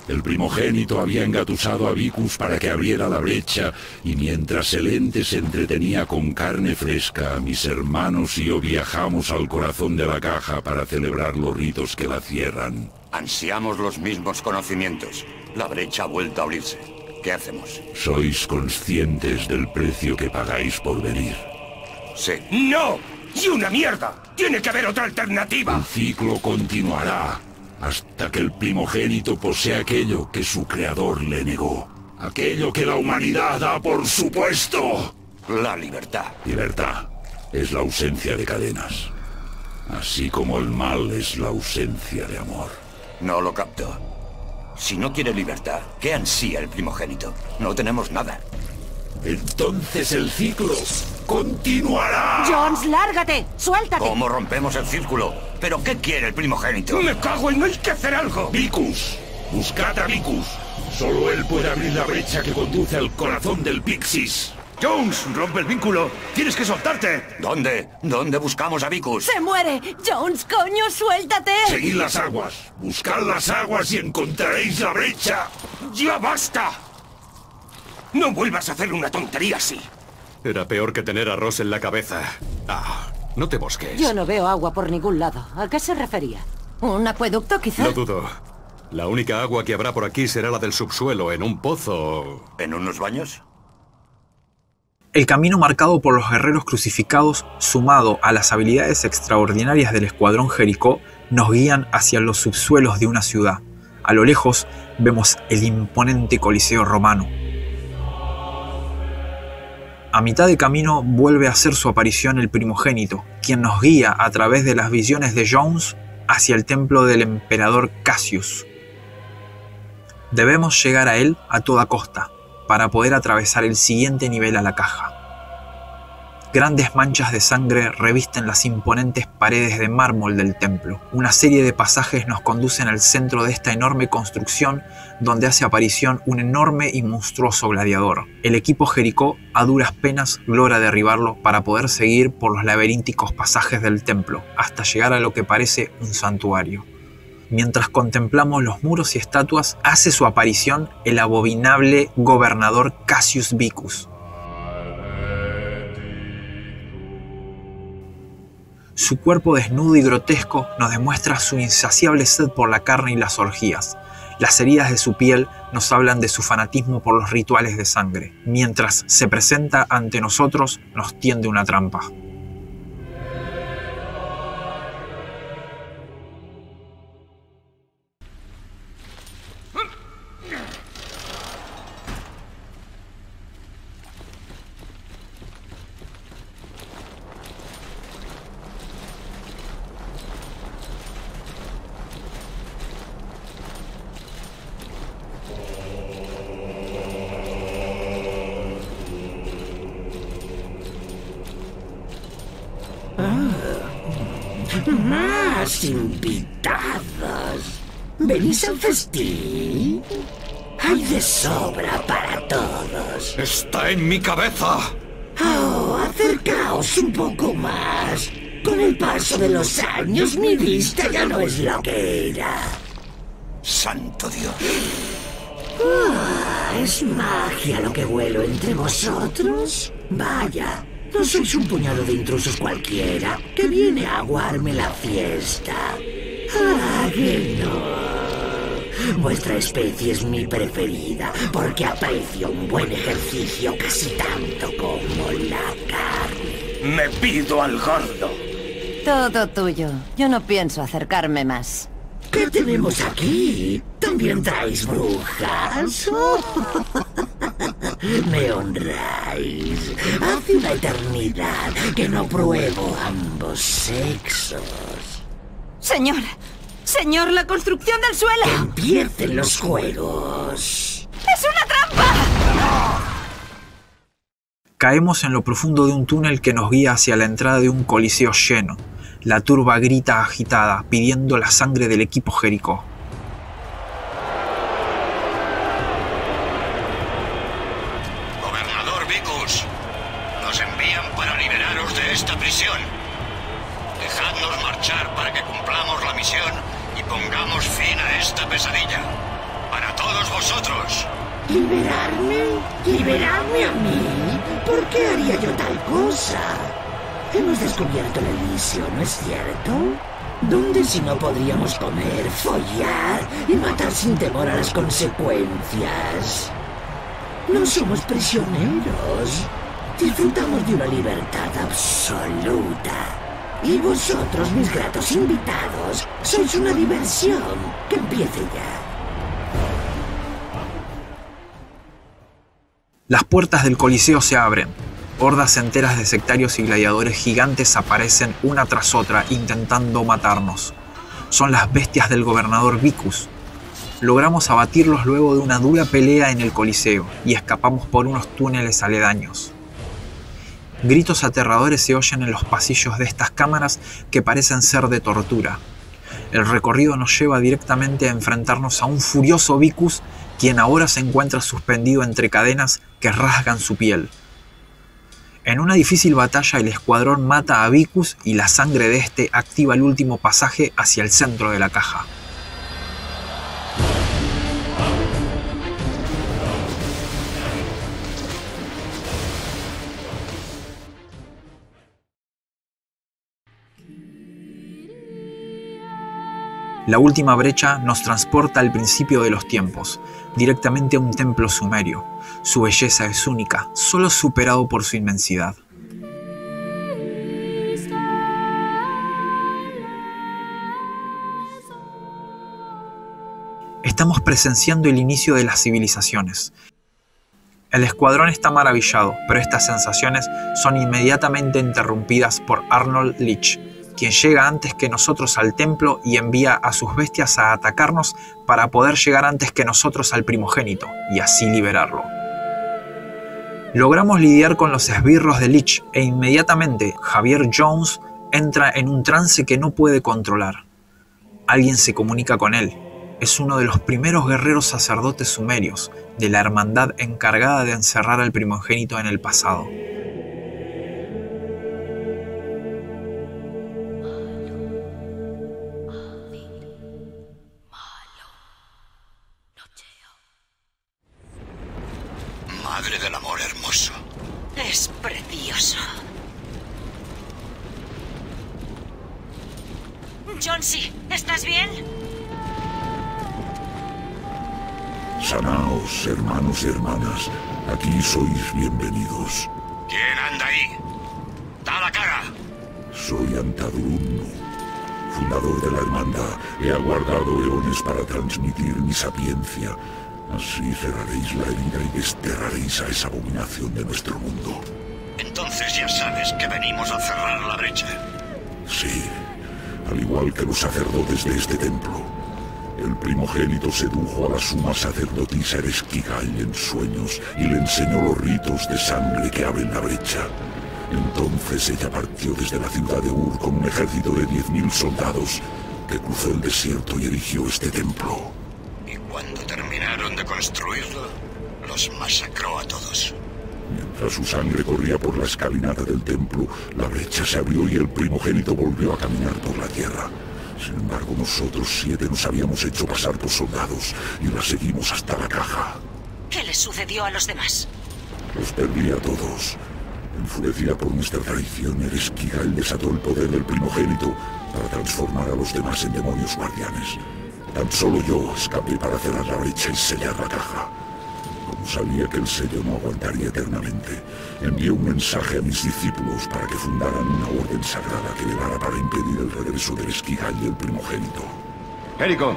El primogénito había engatusado a Vicus para que abriera la brecha, y mientras el ente se entretenía con carne fresca, mis hermanos y yo viajamos al corazón de la caja para celebrar los ritos que la cierran. Ansiamos los mismos conocimientos. La brecha ha vuelto a abrirse. ¿Qué hacemos? Sois conscientes del precio que pagáis por venir. Sí. ¡No! ¡Y una mierda! ¡Tiene que haber otra alternativa! El ciclo continuará hasta que el primogénito posea aquello que su creador le negó. Aquello que la humanidad da por supuesto. La libertad. Libertad es la ausencia de cadenas. Así como el mal es la ausencia de amor. No lo capto. Si no quiere libertad, ¿qué ansía el primogénito? No tenemos nada. Entonces el ciclo continuará. Jones, lárgate. Suéltate. ¿Cómo rompemos el círculo? ¿Pero qué quiere el primogénito? Me cago en no hay que hacer algo. Vicus, buscad a Vicus. Solo él puede abrir la brecha que conduce al corazón del Pixis. Jones, rompe el vínculo. Tienes que soltarte. ¿Dónde? ¿Dónde buscamos a Vicus? ¡Se muere! ¡Jones, coño, suéltate! Seguid las aguas. Buscad las aguas y encontraréis la brecha. ¡Ya basta! No vuelvas a hacer una tontería así. Era peor que tener arroz en la cabeza. Ah, no te bosques. Yo no veo agua por ningún lado. ¿A qué se refería? ¿Un acueducto, quizá? Lo dudo. La única agua que habrá por aquí será la del subsuelo, en un pozo. ¿En unos baños? El camino marcado por los guerreros crucificados, sumado a las habilidades extraordinarias del escuadrón Jericó, nos guían hacia los subsuelos de una ciudad. A lo lejos vemos el imponente Coliseo romano. A mitad de camino vuelve a hacer su aparición el primogénito, quien nos guía a través de las visiones de Jones hacia el templo del emperador Cassius. Debemos llegar a él a toda costa, para poder atravesar el siguiente nivel a la caja. Grandes manchas de sangre revisten las imponentes paredes de mármol del templo. Una serie de pasajes nos conducen al centro de esta enorme construcción donde hace aparición un enorme y monstruoso gladiador. El equipo Jericó a duras penas logra derribarlo para poder seguir por los laberínticos pasajes del templo hasta llegar a lo que parece un santuario. Mientras contemplamos los muros y estatuas, hace su aparición el abominable gobernador Cassius Vicus. Su cuerpo desnudo y grotesco nos demuestra su insaciable sed por la carne y las orgías. Las heridas de su piel nos hablan de su fanatismo por los rituales de sangre. Mientras se presenta ante nosotros, nos tiende una trampa. Más invitados. ¿Venís al festín? Hay de sobra para todos. ¡Está en mi cabeza! Oh, acercaos un poco más. Con el paso de los años, mi vista ya no es lo que era. ¡Santo Dios! Ah, ¿Es magia lo que huelo entre vosotros? Vaya, no sois un puñado de intrusos cualquiera que viene a aguarme la fiesta. Ah, que no. Vuestra especie es mi preferida porque aprecio un buen ejercicio casi tanto como la carne. Me pido al gordo. Todo tuyo. Yo no pienso acercarme más. ¿Qué tenemos aquí? ¿También traéis brujas? Me honráis. Hace una eternidad que no pruebo ambos sexos. Señor, señor, la construcción del suelo. Que empiecen los juegos. ¡Es una trampa! Caemos en lo profundo de un túnel que nos guía hacia la entrada de un coliseo lleno. La turba grita agitada, pidiendo la sangre del equipo Jericó. Descubierto Elíseo, ¿no es cierto? ¿Dónde si no podríamos comer, follar y matar sin temor a las consecuencias? No somos prisioneros. Disfrutamos de una libertad absoluta. Y vosotros, mis gratos invitados, sois una diversión. Que empiece ya. Las puertas del Coliseo se abren. Hordas enteras de sectarios y gladiadores gigantes aparecen una tras otra intentando matarnos. Son las bestias del gobernador Vicus. logramos abatirlos luego de una dura pelea en el Coliseo y escapamos por unos túneles aledaños. Gritos aterradores se oyen en los pasillos de estas cámaras que parecen ser de tortura. El recorrido nos lleva directamente a enfrentarnos a un furioso Vicus, quien ahora se encuentra suspendido entre cadenas que rasgan su piel. En una difícil batalla el escuadrón mata a Vicus y la sangre de este activa el último pasaje hacia el centro de la caja. La última brecha nos transporta al principio de los tiempos, directamente a un templo sumerio. Su belleza es única, solo superado por su inmensidad. Estamos presenciando el inicio de las civilizaciones. El escuadrón está maravillado, pero estas sensaciones son inmediatamente interrumpidas por Arnold Leach, quien llega antes que nosotros al templo y envía a sus bestias a atacarnos para poder llegar antes que nosotros al primogénito y así liberarlo. Logramos lidiar con los esbirros de Lich e inmediatamente Javier Jones entra en un trance que no puede controlar. Alguien se comunica con él. Es uno de los primeros guerreros sacerdotes sumerios, de la hermandad encargada de encerrar al primogénito en el pasado. Es precioso. Johnsy, ¿estás bien? Sanaos, hermanos y hermanas. Aquí sois bienvenidos. ¿Quién anda ahí? ¡Da la cara! Soy Antadurunno, fundador de la hermandad. He aguardado eones para transmitir mi sapiencia. Así cerraréis la herida y desterraréis a esa abominación de nuestro mundo. Entonces ya sabes que venimos a cerrar la brecha. Sí, al igual que los sacerdotes de este templo. El primogénito sedujo a la suma sacerdotisa Eresquigal en sueños y le enseñó los ritos de sangre que abren la brecha. Entonces ella partió desde la ciudad de Ur con un ejército de 10.000 soldados que cruzó el desierto y erigió este templo. Y cuando construirlo, los masacró a todos. Mientras su sangre corría por la escalinata del templo, la brecha se abrió y el primogénito volvió a caminar por la tierra. Sin embargo, nosotros siete nos habíamos hecho pasar por soldados y la seguimos hasta la caja. ¿Qué le sucedió a los demás? Los perdí a todos. Enfurecida por nuestra traición, Eresquigal desató el poder del primogénito para transformar a los demás en demonios guardianes. Tan solo yo escapé para cerrar la brecha y sellar la caja. Como sabía que el sello no aguantaría eternamente, envié un mensaje a mis discípulos para que fundaran una orden sagrada que velara para impedir el regreso del esquigal y el primogénito. Jericho,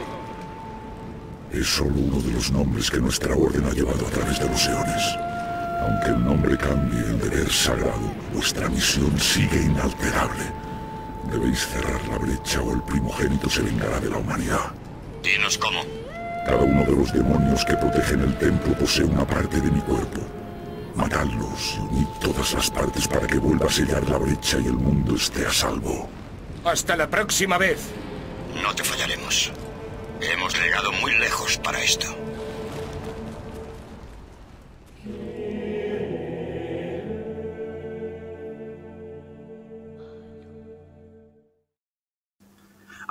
Es solo uno de los nombres que nuestra orden ha llevado a través de los eones. Aunque el nombre cambie, el deber sagrado, vuestra misión sigue inalterable. Debéis cerrar la brecha o el primogénito se vengará de la humanidad. Dinos cómo. Cada uno de los demonios que protegen el templo posee una parte de mi cuerpo. Matadlos y unid todas las partes para que vuelva a sellar la brecha y el mundo esté a salvo. Hasta la próxima vez. No te fallaremos. Hemos llegado muy lejos para esto.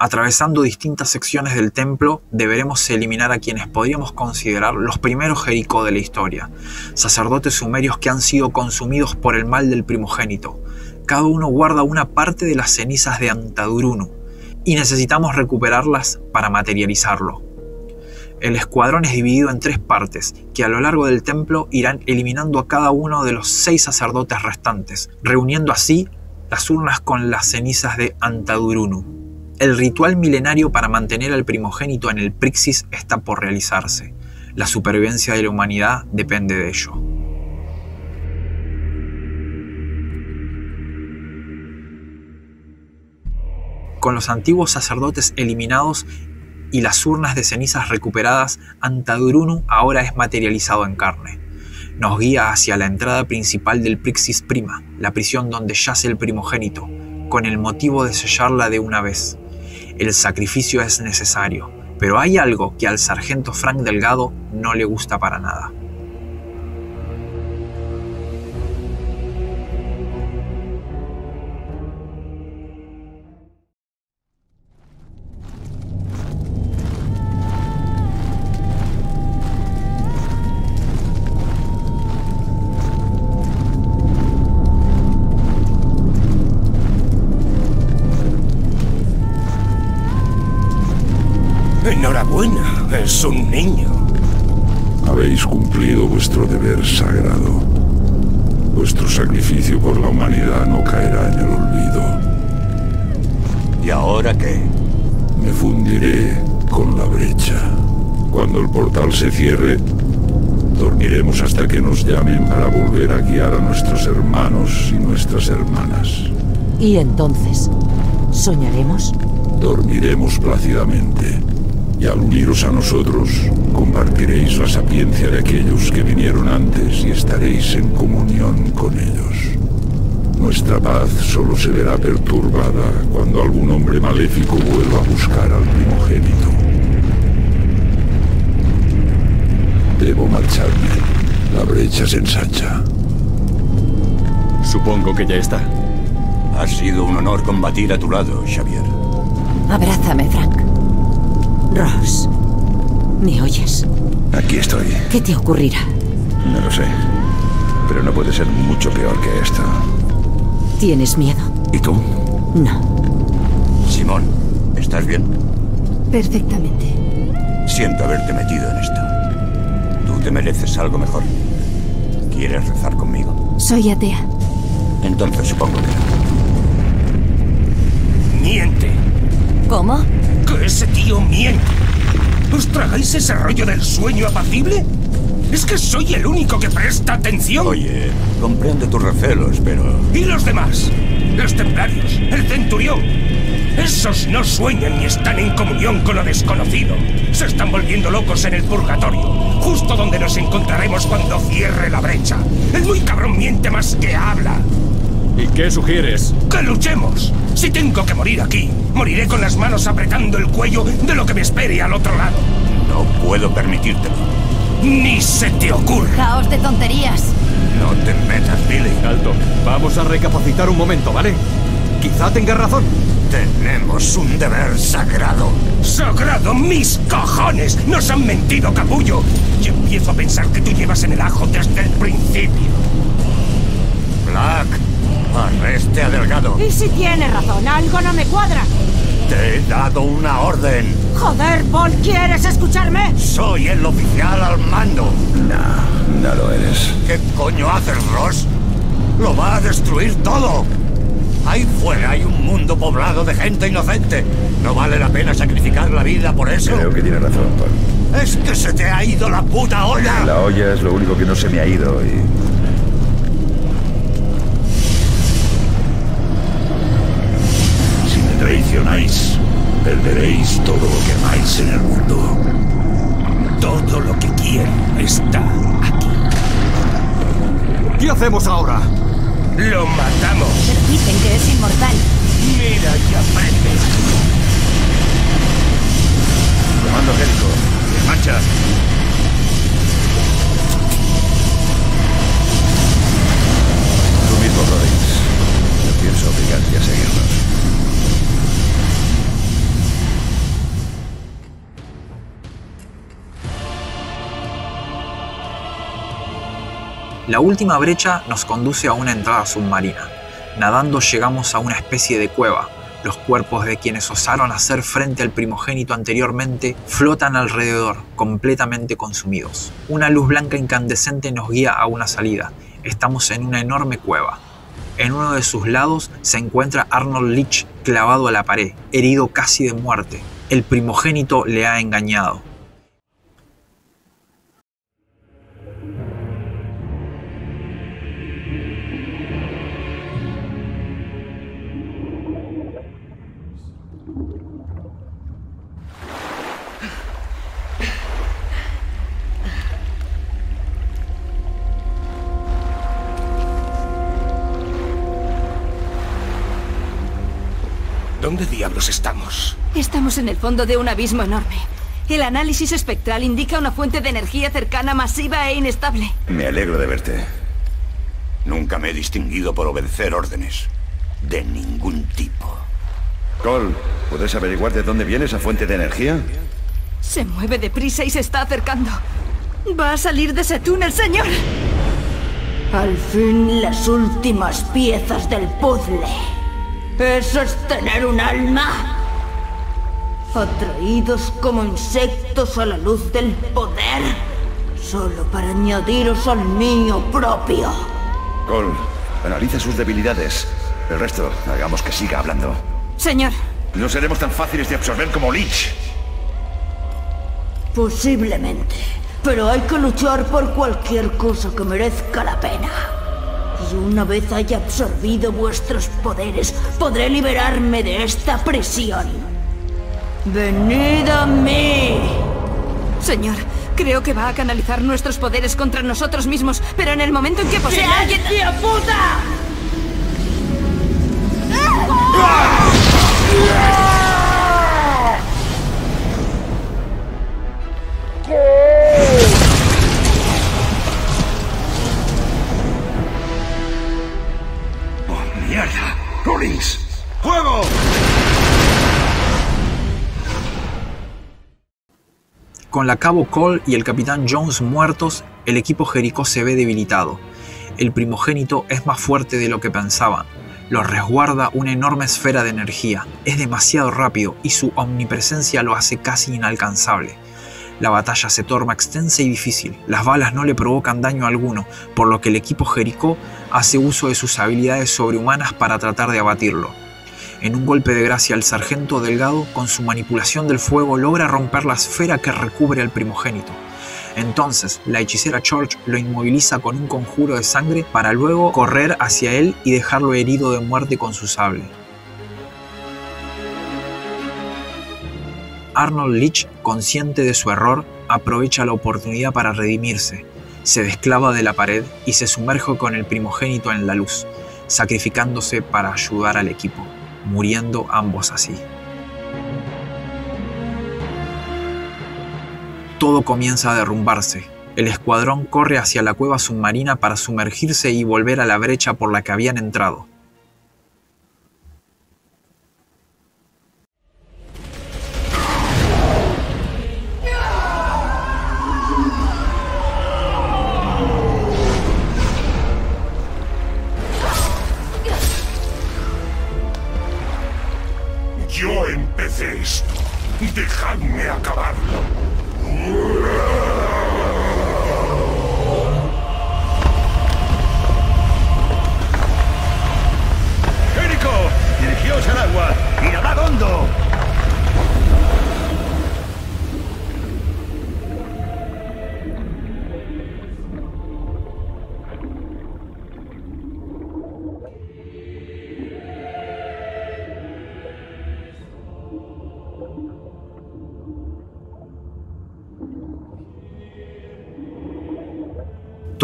Atravesando distintas secciones del templo, deberemos eliminar a quienes podríamos considerar los primeros Jericó de la historia, sacerdotes sumerios que han sido consumidos por el mal del primogénito. Cada uno guarda una parte de las cenizas de Antadurunu, y necesitamos recuperarlas para materializarlo. El escuadrón es dividido en tres partes, que a lo largo del templo irán eliminando a cada uno de los seis sacerdotes restantes, reuniendo así las urnas con las cenizas de Antadurunu. El ritual milenario para mantener al primogénito en el Prixis está por realizarse. La supervivencia de la humanidad depende de ello. Con los antiguos sacerdotes eliminados, y las urnas de cenizas recuperadas, Antadurunu ahora es materializado en carne. Nos guía hacia la entrada principal del Prixis Prima, la prisión donde yace el primogénito, con el motivo de sellarla de una vez. El sacrificio es necesario, pero hay algo que al sargento Frank Delgado no le gusta para nada. Es un niño. Habéis cumplido vuestro deber sagrado. Vuestro sacrificio por la humanidad no caerá en el olvido. ¿Y ahora qué? Me fundiré con la brecha. Cuando el portal se cierre, dormiremos hasta que nos llamen para volver a guiar a nuestros hermanos y nuestras hermanas. ¿Y entonces? ¿Soñaremos? Dormiremos plácidamente. Y al uniros a nosotros, compartiréis la sapiencia de aquellos que vinieron antes y estaréis en comunión con ellos. Nuestra paz solo se verá perturbada cuando algún hombre maléfico vuelva a buscar al primogénito. Debo marcharme. La brecha se ensancha. Supongo que ya está. Ha sido un honor combatir a tu lado, Xavier. Abrázame, Frank. Ross, ¿me oyes? Aquí estoy. ¿Qué te ocurrirá? No lo sé. Pero no puede ser mucho peor que esto. ¿Tienes miedo? ¿Y tú? No. Simón, ¿estás bien? Perfectamente. Siento haberte metido en esto. Tú te mereces algo mejor. ¿Quieres rezar conmigo? Soy atea. Entonces supongo que no. Miente. ¿Cómo? Ese tío miente. ¿Os tragáis ese rollo del sueño apacible? ¿Es que soy el único que presta atención? Oye, comprende tus recelos, pero... ¿Y los demás? Los templarios, el centurión. Esos no sueñan ni están en comunión con lo desconocido. Se están volviendo locos en el purgatorio, justo donde nos encontraremos cuando cierre la brecha. El muy cabrón miente más que habla. ¿Y qué sugieres? ¡Que luchemos! Si tengo que morir aquí, moriré con las manos apretando el cuello de lo que me espere al otro lado. No puedo permitírtelo. ¡Ni se te ocurra! Caos de tonterías. No te metas, Billy. Alto. Vamos a recapacitar un momento, ¿vale? Quizá tenga razón. Tenemos un deber sagrado. ¡Sagrado, mis cojones! ¡Nos han mentido, capullo! Y empiezo a pensar que tú llevas en el ajo desde el principio. Black, arreste a Delgado. ¿Y si tiene razón? Algo no me cuadra. Te he dado una orden. Joder, Paul, ¿quieres escucharme? Soy el oficial al mando. No, no lo eres. ¿Qué coño haces, Ross? Lo va a destruir todo. Ahí fuera hay un mundo poblado de gente inocente. No vale la pena sacrificar la vida por eso. Creo que tiene razón, Paul. Es que se te ha ido la puta olla. La olla es lo único que no se me ha ido y... traicionáis, perderéis todo lo que amáis en el mundo. Todo lo que quiero está aquí. ¿Qué hacemos ahora? Lo matamos. Pero dicen que es inmortal. Mira y aprende. Comando Jericho, en marcha. Tú mismo, Rollins. No pienso obligarte a seguirnos. La última brecha nos conduce a una entrada submarina. Nadando llegamos a una especie de cueva. Los cuerpos de quienes osaron hacer frente al primogénito anteriormente flotan alrededor, completamente consumidos. Una luz blanca incandescente nos guía a una salida. Estamos en una enorme cueva. En uno de sus lados se encuentra Arnold Leach clavado a la pared, herido casi de muerte. El primogénito le ha engañado. ¿Dónde diablos estamos? Estamos en el fondo de un abismo enorme. El análisis espectral indica una fuente de energía cercana, masiva e inestable. Me alegro de verte. Nunca me he distinguido por obedecer órdenes. De ningún tipo. Cole, ¿puedes averiguar de dónde viene esa fuente de energía? Se mueve deprisa y se está acercando. Va a salir de ese túnel, señor. Al fin las últimas piezas del puzzle. ¿Eso es tener un alma? Atraídos como insectos a la luz del poder. Solo para añadiros al mío propio. Cole, analiza sus debilidades. El resto, hagamos que siga hablando. Señor. No seremos tan fáciles de absorber como Lich. Posiblemente. Pero hay que luchar por cualquier cosa que merezca la pena. Y una vez haya absorbido vuestros poderes, podré liberarme de esta prisión. ¡Venid a mí! Señor, creo que va a canalizar nuestros poderes contra nosotros mismos, pero en el momento en que posee alguien... puta! ¡Oh, mierda! ¡Rollins! ¡Fuego! Con la Cabo Cole y el Capitán Jones muertos, el equipo Jericó se ve debilitado. El primogénito es más fuerte de lo que pensaban. Lo resguarda una enorme esfera de energía. Es demasiado rápido y su omnipresencia lo hace casi inalcanzable. La batalla se torna extensa y difícil. Las balas no le provocan daño alguno, por lo que el equipo Jericó hace uso de sus habilidades sobrehumanas para tratar de abatirlo. En un golpe de gracia, el sargento Delgado, con su manipulación del fuego, logra romper la esfera que recubre al primogénito. Entonces, la hechicera George lo inmoviliza con un conjuro de sangre para luego correr hacia él y dejarlo herido de muerte con su sable. Arnold Leach, consciente de su error, aprovecha la oportunidad para redimirse. Se desclava de la pared y se sumerge con el primogénito en la luz, sacrificándose para ayudar al equipo, muriendo ambos así. Todo comienza a derrumbarse. El escuadrón corre hacia la cueva submarina para sumergirse y volver a la brecha por la que habían entrado.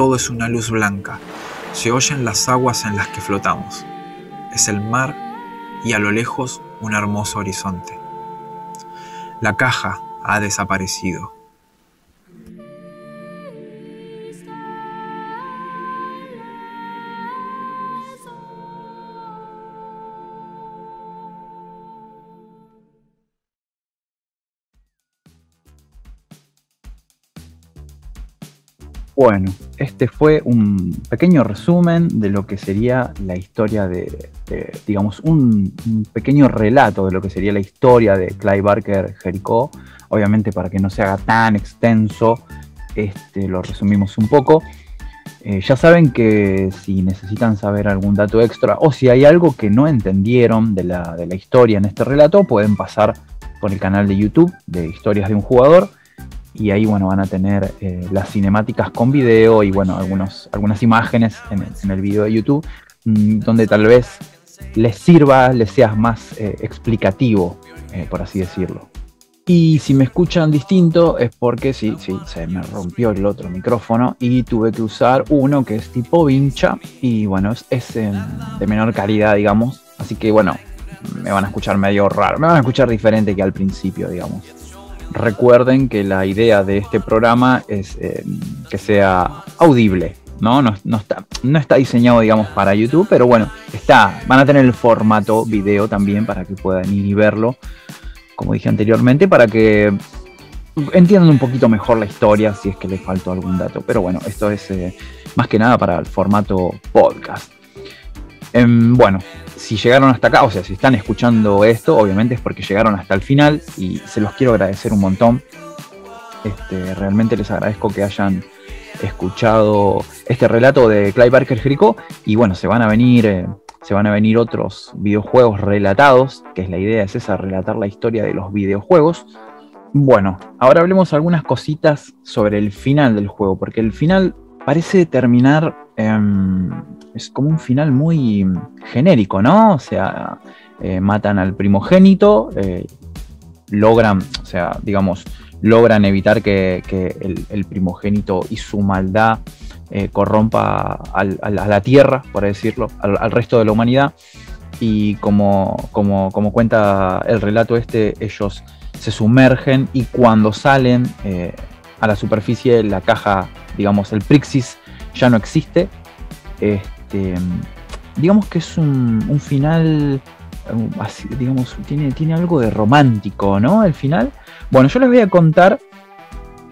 Todo es una luz blanca. Se oyen las aguas en las que flotamos. Es el mar y a lo lejos un hermoso horizonte. La caja ha desaparecido. Bueno, este fue un pequeño resumen de lo que sería la historia de, digamos, un, pequeño relato de lo que sería la historia de Clive Barker Jericho. Obviamente para que no se haga tan extenso, este, lo resumimos un poco. Eh, ya saben que si necesitan saber algún dato extra o si hay algo que no entendieron de la, de la historia en este relato, pueden pasar por el canal de YouTube de Historias de un Jugador y ahí bueno van a tener eh, las cinemáticas con video y bueno algunos, algunas imágenes en el, video de YouTube mmm, donde tal vez les sirva, les sea más eh, explicativo, eh, por así decirlo. Y si me escuchan distinto es porque sí, sí, se me rompió el otro micrófono y tuve que usar uno que es tipo vincha y bueno, es, es de menor calidad, digamos. Así que bueno, me van a escuchar medio raro, me van a escuchar diferente que al principio, digamos. Recuerden que la idea de este programa es eh, que sea audible, ¿no? No, está, no está diseñado, digamos, para YouTube, pero bueno, está. Van a tener el formato video también para que puedan ir y verlo, como dije anteriormente, para que entiendan un poquito mejor la historia si es que les faltó algún dato. Pero bueno, esto es eh, más que nada para el formato podcast. Em, bueno, si llegaron hasta acá, o sea, si están escuchando esto, obviamente es porque llegaron hasta el final y se los quiero agradecer un montón. Este, realmente les agradezco que hayan escuchado este relato de Clive Barker Jericho y bueno, se van a venir eh, se van a venir otros videojuegos relatados, que es la idea es esa, relatar la historia de los videojuegos. Bueno, ahora hablemos algunas cositas sobre el final del juego, porque el final parece terminar Em, es como un final muy genérico, ¿no? O sea, eh, matan al primogénito, eh, logran, o sea, digamos, logran evitar que, el, primogénito y su maldad eh, corrompa a la tierra, por decirlo, al, resto de la humanidad. Y como, como, como, cuenta el relato este, ellos se sumergen y cuando salen a la superficie, la caja, digamos, el Prixis ya no existe. Digamos que es un, final, digamos, tiene, tiene algo de romántico, ¿no? El final. Bueno, yo les voy a contar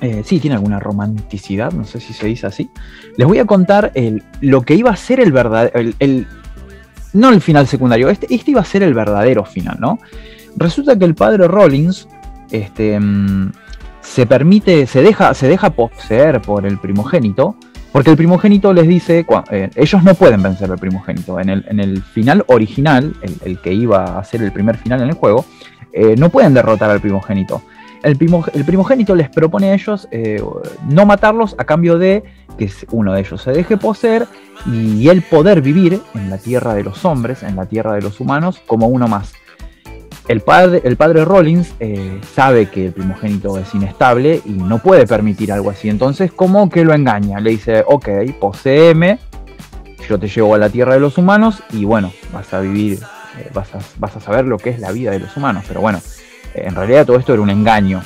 eh, sí, tiene alguna romanticidad, no sé si se dice así. Les voy a contar el, lo que iba a ser el verdadero. El, no el final secundario, este, este, iba a ser el verdadero final, ¿no? Resulta que el padre Rollins este, mm, se permite, se deja, se deja poseer por el primogénito porque el primogénito les dice, eh, ellos no pueden vencer al primogénito. En el, final original, el, que iba a ser el primer final en el juego, eh, no pueden derrotar al primogénito. El, primogénito les propone a ellos eh, no matarlos a cambio de que uno de ellos se deje poseer y el poder vivir en la tierra de los hombres, en la tierra de los humanos, como uno más. El padre, el padre Rollins eh, sabe que el primogénito es inestable y no puede permitir algo así. Entonces, ¿cómo que lo engaña? Le dice, ok, poseeme, yo te llevo a la tierra de los humanos y bueno, vas a vivir, eh, vas, a, vas, a, saber lo que es la vida de los humanos. Pero bueno, eh, en realidad todo esto era un engaño.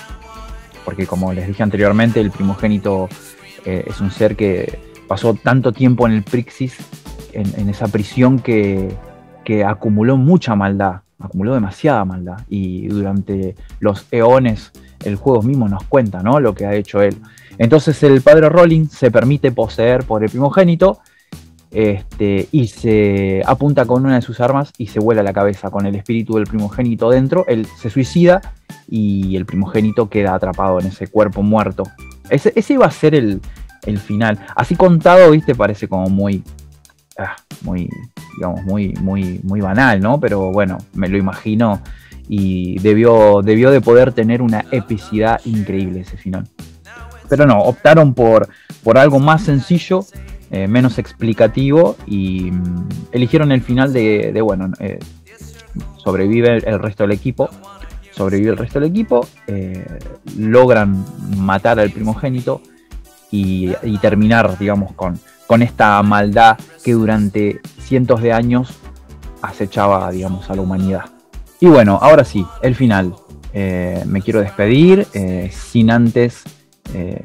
Porque como les dije anteriormente, el primogénito es un ser que pasó tanto tiempo en el Prixis, en, esa prisión que, que acumuló mucha maldad acumuló demasiada maldad y durante los eones el juego mismo nos cuenta ¿no? lo que ha hecho él. Entonces el padre Rolling se permite poseer por el primogénito este, y se apunta con una de sus armas y se vuela la cabeza con el espíritu del primogénito dentro. Él se suicida y el primogénito queda atrapado en ese cuerpo muerto. Ese, ese iba a ser el, el final. Así contado, viste, parece como muy Ah, muy, digamos, muy, muy, muy banal, ¿no? Pero bueno, me lo imagino y debió, debió de poder tener una epicidad increíble ese final. Pero no, optaron por, por algo más sencillo, eh, menos explicativo y mm, eligieron el final de, bueno, eh, sobrevive el, resto del equipo, sobrevive el resto del equipo, eh, logran matar al primogénito y terminar, digamos, con, con esta maldad que durante cientos de años acechaba, digamos, a la humanidad. Y bueno, ahora sí, el final. Eh, me quiero despedir eh, sin antes eh,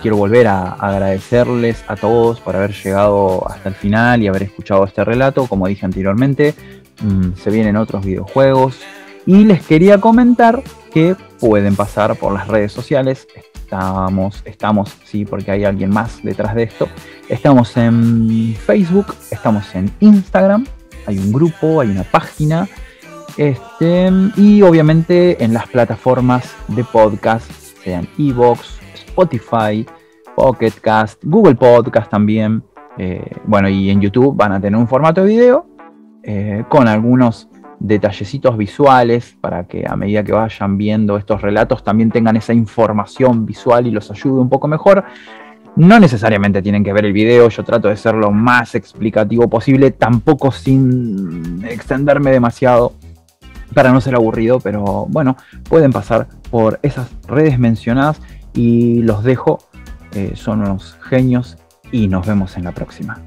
quiero volver a agradecerles a todos por haber llegado hasta el final y haber escuchado este relato. Como dije anteriormente, mm, se vienen otros videojuegos. Y les quería comentar que pueden pasar por las redes sociales. Estamos, estamos, sí, porque hay alguien más detrás de esto. Estamos en Facebook, estamos en Instagram, hay un grupo, hay una página. Este, y obviamente en las plataformas de podcast, sean Evox, Spotify, Pocket Cast, Google Podcast también. Eh, bueno, y en YouTube van a tener un formato de video eh, con algunos detallecitos visuales para que a medida que vayan viendo estos relatos también tengan esa información visual y los ayude un poco mejor. No necesariamente tienen que ver el video, yo trato de ser lo más explicativo posible, tampoco sin extenderme demasiado para no ser aburrido, pero bueno, pueden pasar por esas redes mencionadas y los dejo. Eh, son unos genios y nos vemos en la próxima.